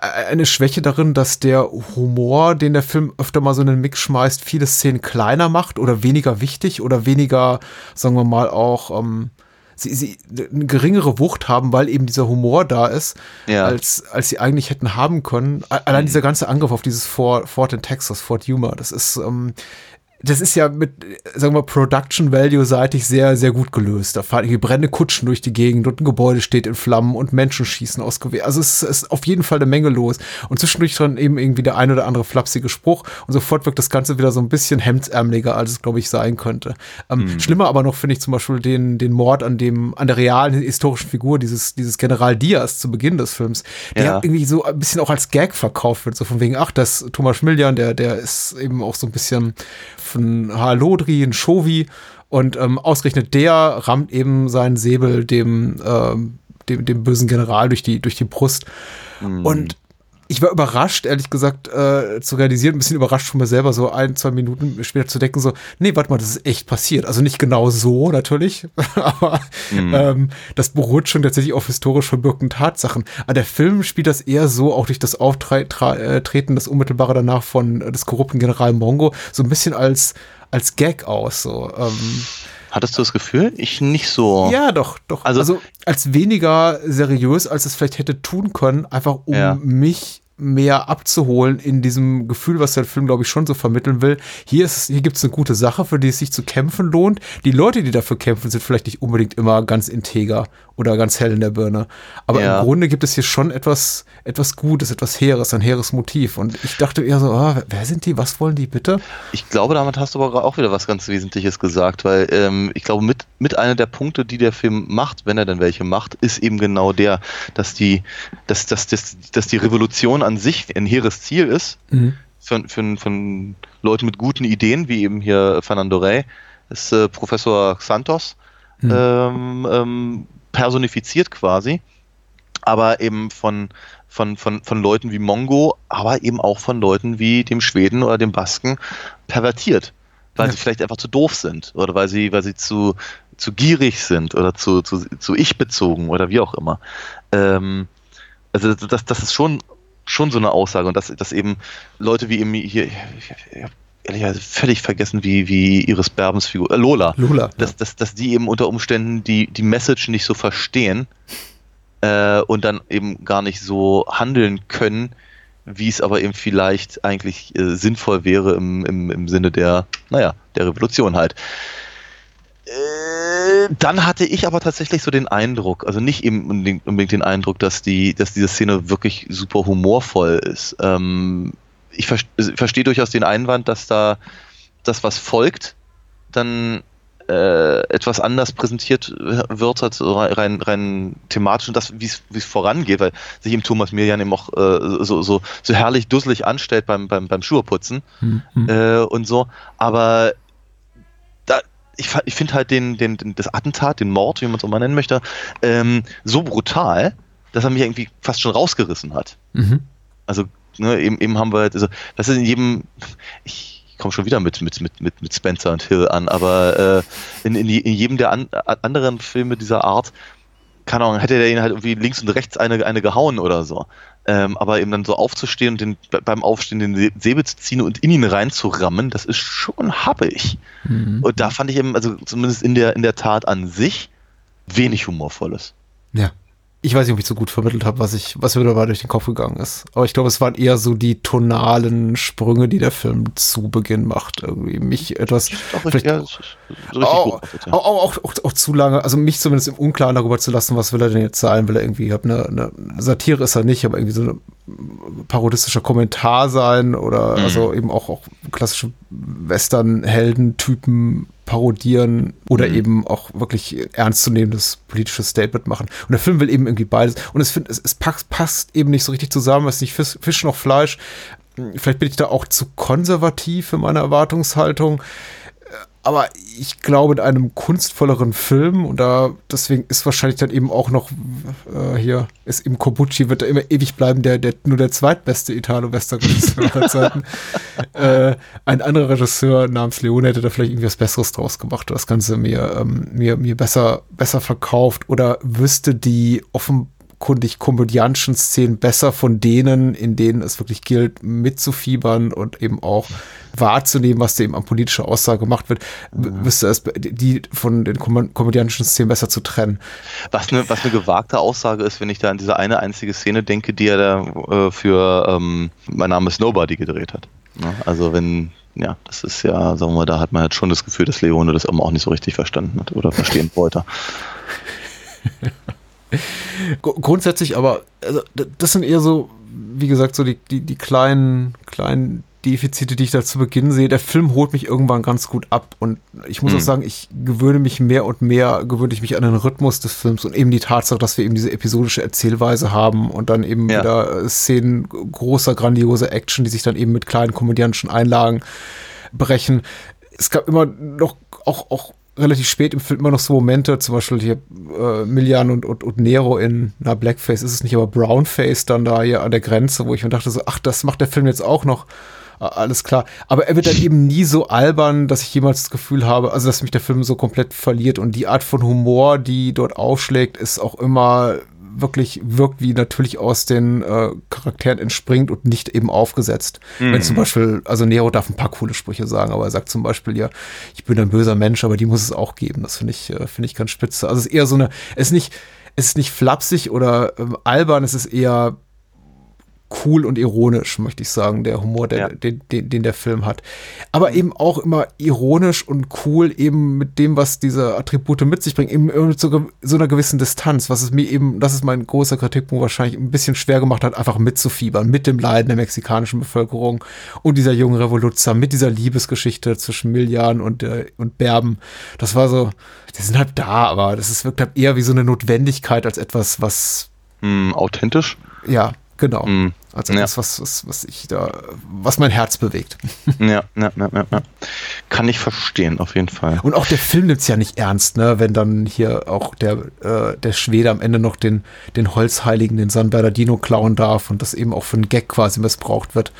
eine Schwäche darin, dass der Humor, den der Film öfter mal so in den Mix schmeißt, viele Szenen kleiner macht oder weniger wichtig oder weniger, sagen wir mal, auch ähm, sie, sie eine geringere Wucht haben, weil eben dieser Humor da ist, ja. als, als sie eigentlich hätten haben können. Allein mhm. dieser ganze Angriff auf dieses Fort, Fort in Texas, Fort Humor, das ist, ähm, das ist ja mit, sagen wir, Production Value seitig sehr, sehr gut gelöst. Da fahren irgendwie brennende Kutschen durch die Gegend und ein Gebäude steht in Flammen und Menschen schießen aus Gewehr. Also es ist auf jeden Fall eine Menge los. Und zwischendurch dann eben irgendwie der ein oder andere flapsige Spruch und sofort wirkt das Ganze wieder so ein bisschen hemdsärmeliger, als es, glaube ich, sein könnte. Ähm, mhm. Schlimmer aber noch finde ich zum Beispiel den, den Mord an dem, an der realen historischen Figur dieses, dieses General Diaz zu Beginn des Films, der ja. irgendwie so ein bisschen auch als Gag verkauft wird, so von wegen, ach, das Thomas Schmiljan, der, der ist eben auch so ein bisschen ein Halodri, ein Shovi und ähm, ausgerechnet der rammt eben seinen Säbel dem, ähm, dem, dem bösen General durch die, durch die Brust. Mhm. Und ich war überrascht, ehrlich gesagt, äh, zu realisieren, ein bisschen überrascht von mir selber, so ein, zwei Minuten später zu denken, so, nee, warte mal, das ist echt passiert. Also nicht genau so, natürlich, aber mhm. ähm, das beruht schon tatsächlich auf historisch verbürgten Tatsachen. Aber der Film spielt das eher so, auch durch das Auftreten, das unmittelbare danach von äh, des korrupten General Mongo, so ein bisschen als, als Gag aus, so. Ähm, Hattest du das Gefühl? Ich nicht so. Ja, doch, doch. Also, also als weniger seriös, als es vielleicht hätte tun können, einfach um ja. mich mehr abzuholen in diesem Gefühl, was der Film, glaube ich, schon so vermitteln will. Hier, ist, hier gibt es eine gute Sache, für die es sich zu kämpfen lohnt. Die Leute, die dafür kämpfen, sind vielleicht nicht unbedingt immer ganz integer oder ganz hell in der Birne. Aber ja. im Grunde gibt es hier schon etwas, etwas Gutes, etwas Heeres, ein hehres Motiv. Und ich dachte eher so, oh, wer sind die? Was wollen die bitte? Ich glaube, damit hast du aber auch wieder was ganz Wesentliches gesagt, weil ähm, ich glaube, mit, mit einer der Punkte, die der Film macht, wenn er denn welche macht, ist eben genau der, dass die, dass, dass, dass, dass die Revolution an sich ein hehres Ziel ist. Mhm. Von, von, von Leuten mit guten Ideen, wie eben hier Fernando Rey, ist äh, Professor Santos. Mhm. Ähm, ähm, personifiziert quasi, aber eben von, von, von, von Leuten wie Mongo, aber eben auch von Leuten wie dem Schweden oder dem Basken pervertiert, weil ja. sie vielleicht einfach zu doof sind oder weil sie, weil sie zu, zu gierig sind oder zu, zu, zu ich-bezogen oder wie auch immer. Ähm, also das, das ist schon, schon so eine Aussage und dass, dass eben Leute wie eben hier, ich habe ehrlicherweise völlig vergessen, wie, wie Iris Berbens Figur, äh, Lola, Lola dass, ja. dass, dass die eben unter Umständen die, die Message nicht so verstehen äh, und dann eben gar nicht so handeln können, wie es aber eben vielleicht eigentlich äh, sinnvoll wäre im, im, im Sinne der, naja, der Revolution halt. Äh, dann hatte ich aber tatsächlich so den Eindruck, also nicht eben unbedingt den Eindruck, dass die, dass diese Szene wirklich super humorvoll ist. Ähm, ich ver verstehe durchaus den Einwand, dass da das, was folgt, dann äh, etwas anders präsentiert wird, halt rein, rein thematisch und das, wie es vorangeht, weil sich eben Thomas Mirjan eben auch äh, so, so, so herrlich dusselig anstellt beim, beim, beim Schuheputzen mhm. äh, und so. Aber da, ich, ich finde halt den, den, den, das Attentat, den Mord, wie man es auch mal nennen möchte, ähm, so brutal, dass er mich irgendwie fast schon rausgerissen hat. Mhm. Also, ne, eben, eben haben wir, also, das ist in jedem, ich, komme schon wieder mit, mit, mit, mit, mit Spencer und Hill an, aber äh, in, in, in, jedem der an, anderen Filme dieser Art, keine Ahnung, hätte er ihn halt irgendwie links und rechts eine, eine gehauen oder so. Ähm, aber eben dann so aufzustehen und den, beim Aufstehen den Säbel zu ziehen und in ihn reinzurammen, das ist schon happig. Mhm. Und da fand ich eben, also zumindest in der, in der Tat an sich, wenig Humorvolles. Ja ich weiß nicht, ob ich so gut vermittelt habe, was ich, was mir dabei durch den Kopf gegangen ist. Aber ich glaube, es waren eher so die tonalen Sprünge, die der Film zu Beginn macht. Irgendwie mich etwas. Ja, so auch, auch, auch, auch, auch, zu lange, also mich zumindest im Unklaren darüber zu lassen, was will er denn jetzt sein? Will er irgendwie, hab eine, eine Satire ist er nicht, aber irgendwie so ein parodistischer Kommentar sein oder mhm. also eben auch, auch klassische Western-Heldentypen parodieren oder mhm. eben auch wirklich ernstzunehmendes politisches Statement machen. Und der Film will eben irgendwie beides. Und es, find, es, es passt, passt eben nicht so richtig zusammen. Es ist nicht Fisch, Fisch noch Fleisch. Vielleicht bin ich da auch zu konservativ in meiner Erwartungshaltung aber ich glaube, in einem kunstvolleren Film, und da deswegen ist wahrscheinlich dann eben auch noch äh, hier, ist eben Kobucci, wird da immer ewig bleiben, der, der nur der zweitbeste Italo-Western-Regisseur aller Zeiten. äh, ein anderer Regisseur namens Leone hätte da vielleicht irgendwie was Besseres draus gemacht, das Ganze mir, ähm, mir, mir besser, besser verkauft oder wüsste die offen offenkundig komödianischen Szenen besser von denen, in denen es wirklich gilt, mitzufiebern und eben auch wahrzunehmen, was da eben an politischer Aussage gemacht wird, mhm. wüsste es, die von den komödianischen Szenen besser zu trennen. Was eine, was eine gewagte Aussage ist, wenn ich da an diese eine einzige Szene denke, die er da äh, für ähm, Mein Name ist Nobody gedreht hat. Ja, also wenn ja, das ist ja, sagen wir, da hat man halt schon das Gefühl, dass Leone das auch nicht so richtig verstanden hat oder verstehen wollte. Grundsätzlich aber, also das sind eher so, wie gesagt, so die, die, die kleinen, kleinen Defizite, die ich da zu Beginn sehe. Der Film holt mich irgendwann ganz gut ab und ich muss mhm. auch sagen, ich gewöhne mich mehr und mehr, gewöhne ich mich an den Rhythmus des Films und eben die Tatsache, dass wir eben diese episodische Erzählweise haben und dann eben ja. wieder äh, Szenen großer, grandioser Action, die sich dann eben mit kleinen komödiantischen Einlagen brechen. Es gab immer noch auch, auch relativ spät im Film immer noch so Momente, zum Beispiel hier äh, Millian und, und, und Nero in, na, Blackface ist es nicht, aber Brownface dann da hier an der Grenze, wo ich mir dachte so, ach, das macht der Film jetzt auch noch. Alles klar. Aber er wird dann eben nie so albern, dass ich jemals das Gefühl habe, also dass mich der Film so komplett verliert. Und die Art von Humor, die dort aufschlägt, ist auch immer wirklich wirkt, wie natürlich aus den äh, Charakteren entspringt und nicht eben aufgesetzt. Mhm. Wenn zum Beispiel, also Nero darf ein paar coole Sprüche sagen, aber er sagt zum Beispiel ja, ich bin ein böser Mensch, aber die muss es auch geben. Das finde ich, äh, finde ich ganz spitze. Also es ist eher so eine, es ist nicht, es ist nicht flapsig oder ähm, albern, es ist eher cool und ironisch, möchte ich sagen, der Humor, der, ja. den, den, den, der Film hat. Aber eben auch immer ironisch und cool, eben mit dem, was diese Attribute mit sich bringen, eben mit so, so einer gewissen Distanz, was es mir eben, das ist mein großer Kritikpunkt wahrscheinlich, ein bisschen schwer gemacht hat, einfach mitzufiebern, mit dem Leiden der mexikanischen Bevölkerung und dieser jungen Revoluzer, mit dieser Liebesgeschichte zwischen Millian und, äh, und Berben. Das war so, die sind halt da, aber das ist, wirkt halt eher wie so eine Notwendigkeit als etwas, was. Mm, authentisch? Ja, Genau. Mm, also ja. das, was, was, was ich da, was mein Herz bewegt. Ja, ja, ja, ja, ja. Kann ich verstehen, auf jeden Fall. Und auch der Film nimmt es ja nicht ernst, ne? Wenn dann hier auch der, äh, der Schwede am Ende noch den, den Holzheiligen, den San Bernardino klauen darf und das eben auch für einen Gag quasi missbraucht wird.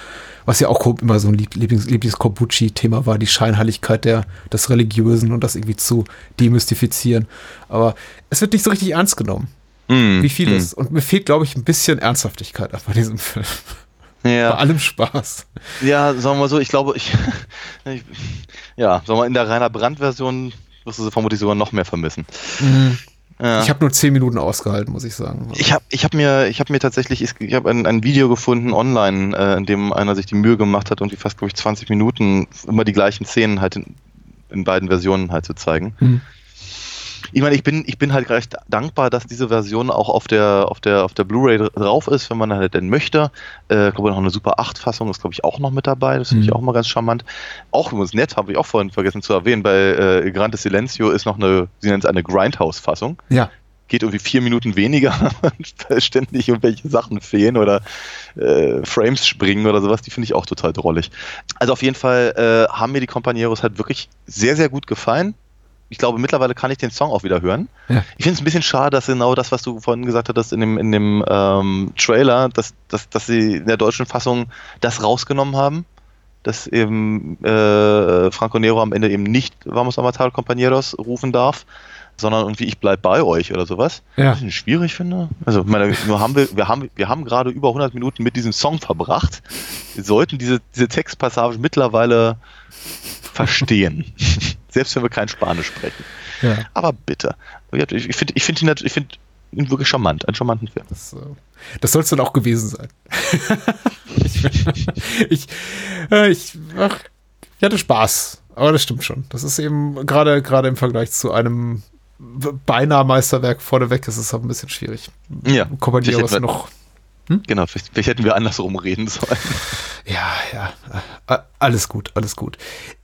Was ja auch immer so ein Lieblings, Lieblings-Corbucci-Thema war, die Scheinheiligkeit der, des Religiösen und das irgendwie zu demystifizieren. Aber es wird nicht so richtig ernst genommen. Mm, wie vieles. Mm. Und mir fehlt, glaube ich, ein bisschen Ernsthaftigkeit bei diesem Film. Ja. Bei allem Spaß. Ja, sagen wir mal so, ich glaube, ich, ich ja, sagen wir in der Rainer Brand-Version wirst du sie vermutlich sogar noch mehr vermissen. Mhm. Ja. Ich habe nur zehn Minuten ausgehalten, muss ich sagen. Ich habe ich hab mir, ich hab mir tatsächlich, ich habe ein, ein Video gefunden online, äh, in dem einer sich die Mühe gemacht hat und die fast, glaube ich, 20 Minuten immer die gleichen Szenen halt in, in beiden Versionen halt zu zeigen. Mhm. Ich meine, ich bin, ich bin halt recht dankbar, dass diese Version auch auf der, auf der, auf der Blu-ray drauf ist, wenn man halt denn möchte. Äh, ich glaube, noch eine Super 8-Fassung ist, glaube ich, auch noch mit dabei. Das finde ich Mhm. auch mal ganz charmant. Auch übrigens nett, habe ich auch vorhin vergessen zu erwähnen, bei äh, Grande Silencio ist noch eine, sie nennt es eine Grindhouse-Fassung. Ja. Geht irgendwie vier Minuten weniger, weil ständig irgendwelche Sachen fehlen oder äh, Frames springen oder sowas. Die finde ich auch total drollig. Also auf jeden Fall äh, haben mir die Companeros halt wirklich sehr, sehr gut gefallen. Ich glaube, mittlerweile kann ich den Song auch wieder hören. Ja. Ich finde es ein bisschen schade, dass genau das, was du vorhin gesagt hattest in dem, in dem ähm, Trailer, dass, dass, dass sie in der deutschen Fassung das rausgenommen haben. Dass eben äh, Franco Nero am Ende eben nicht Vamos a matar compañeros rufen darf, sondern irgendwie ich bleib bei euch oder sowas. Ja. Was ich schwierig finde. Also, meine, nur haben wir, wir haben, wir haben gerade über 100 Minuten mit diesem Song verbracht. Wir sollten diese, diese Textpassage mittlerweile verstehen. Selbst wenn wir kein Spanisch sprechen. Ja. Aber bitte. Ich finde ich find ihn, ich find ihn wirklich charmant. Einen charmanten Film. Das, äh, das soll es dann auch gewesen sein. ich, ich, äh, ich, ach, ich hatte Spaß, aber das stimmt schon. Das ist eben gerade gerade im Vergleich zu einem beinahe Meisterwerk vorneweg ist es ein bisschen schwierig. Ja. Kommandieren Vielleicht hätten wir- noch. Genau, vielleicht, vielleicht hätten wir andersrum reden sollen. Ja, ja. Alles gut, alles gut.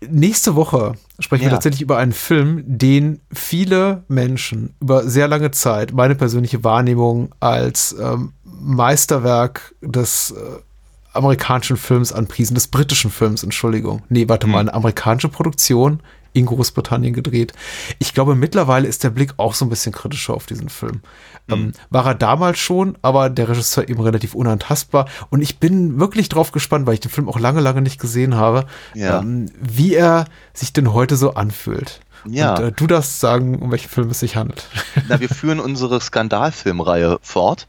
Nächste Woche sprechen wir Ja. tatsächlich über einen Film, den viele Menschen über sehr lange Zeit, meine persönliche Wahrnehmung als ähm, Meisterwerk des äh, amerikanischen Films anpriesen, des britischen Films, Entschuldigung. Nee, warte mal, eine amerikanische Produktion in Großbritannien gedreht. Ich glaube, mittlerweile ist der Blick auch so ein bisschen kritischer auf diesen Film. Ähm, war er damals schon, aber der Regisseur eben relativ unantastbar. Und ich bin wirklich drauf gespannt, weil ich den Film auch lange, lange nicht gesehen habe, Ja. ähm, wie er sich denn heute so anfühlt. Ja. Und äh, du darfst sagen, um welchen Film es sich handelt. Na, wir führen unsere Skandalfilmreihe fort.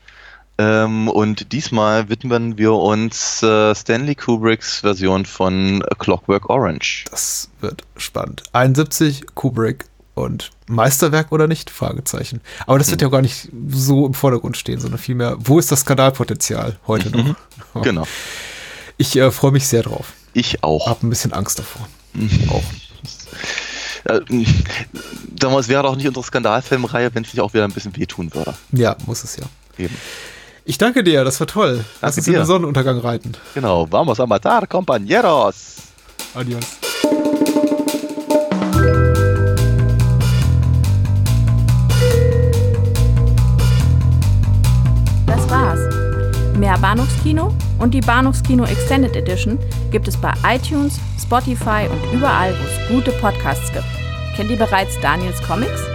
Ähm, und diesmal widmen wir uns äh, Stanley Kubricks Version von A Clockwork Orange. Das wird spannend. 71, Kubrick und Meisterwerk oder nicht? Fragezeichen. Aber das wird ja gar nicht so im Vordergrund stehen, sondern vielmehr, wo ist das Skandalpotenzial heute noch? Genau. Ich äh, freue mich sehr drauf. Ich auch. Hab ein bisschen Angst davor. Auch. Äh, damals wäre doch nicht unsere Skandalfilmreihe, wenn es nicht auch wieder ein bisschen wehtun würde. Ja, muss es ja. Eben. Ich danke dir, das war toll. Lass uns in den Sonnenuntergang reiten. Genau. Vamos a matar, compañeros. Adios. Das war's. Mehr Bahnhofskino und die Bahnhofskino Extended Edition gibt es bei iTunes, Spotify und überall, wo es gute Podcasts gibt. Kennt ihr bereits Daniels Comics?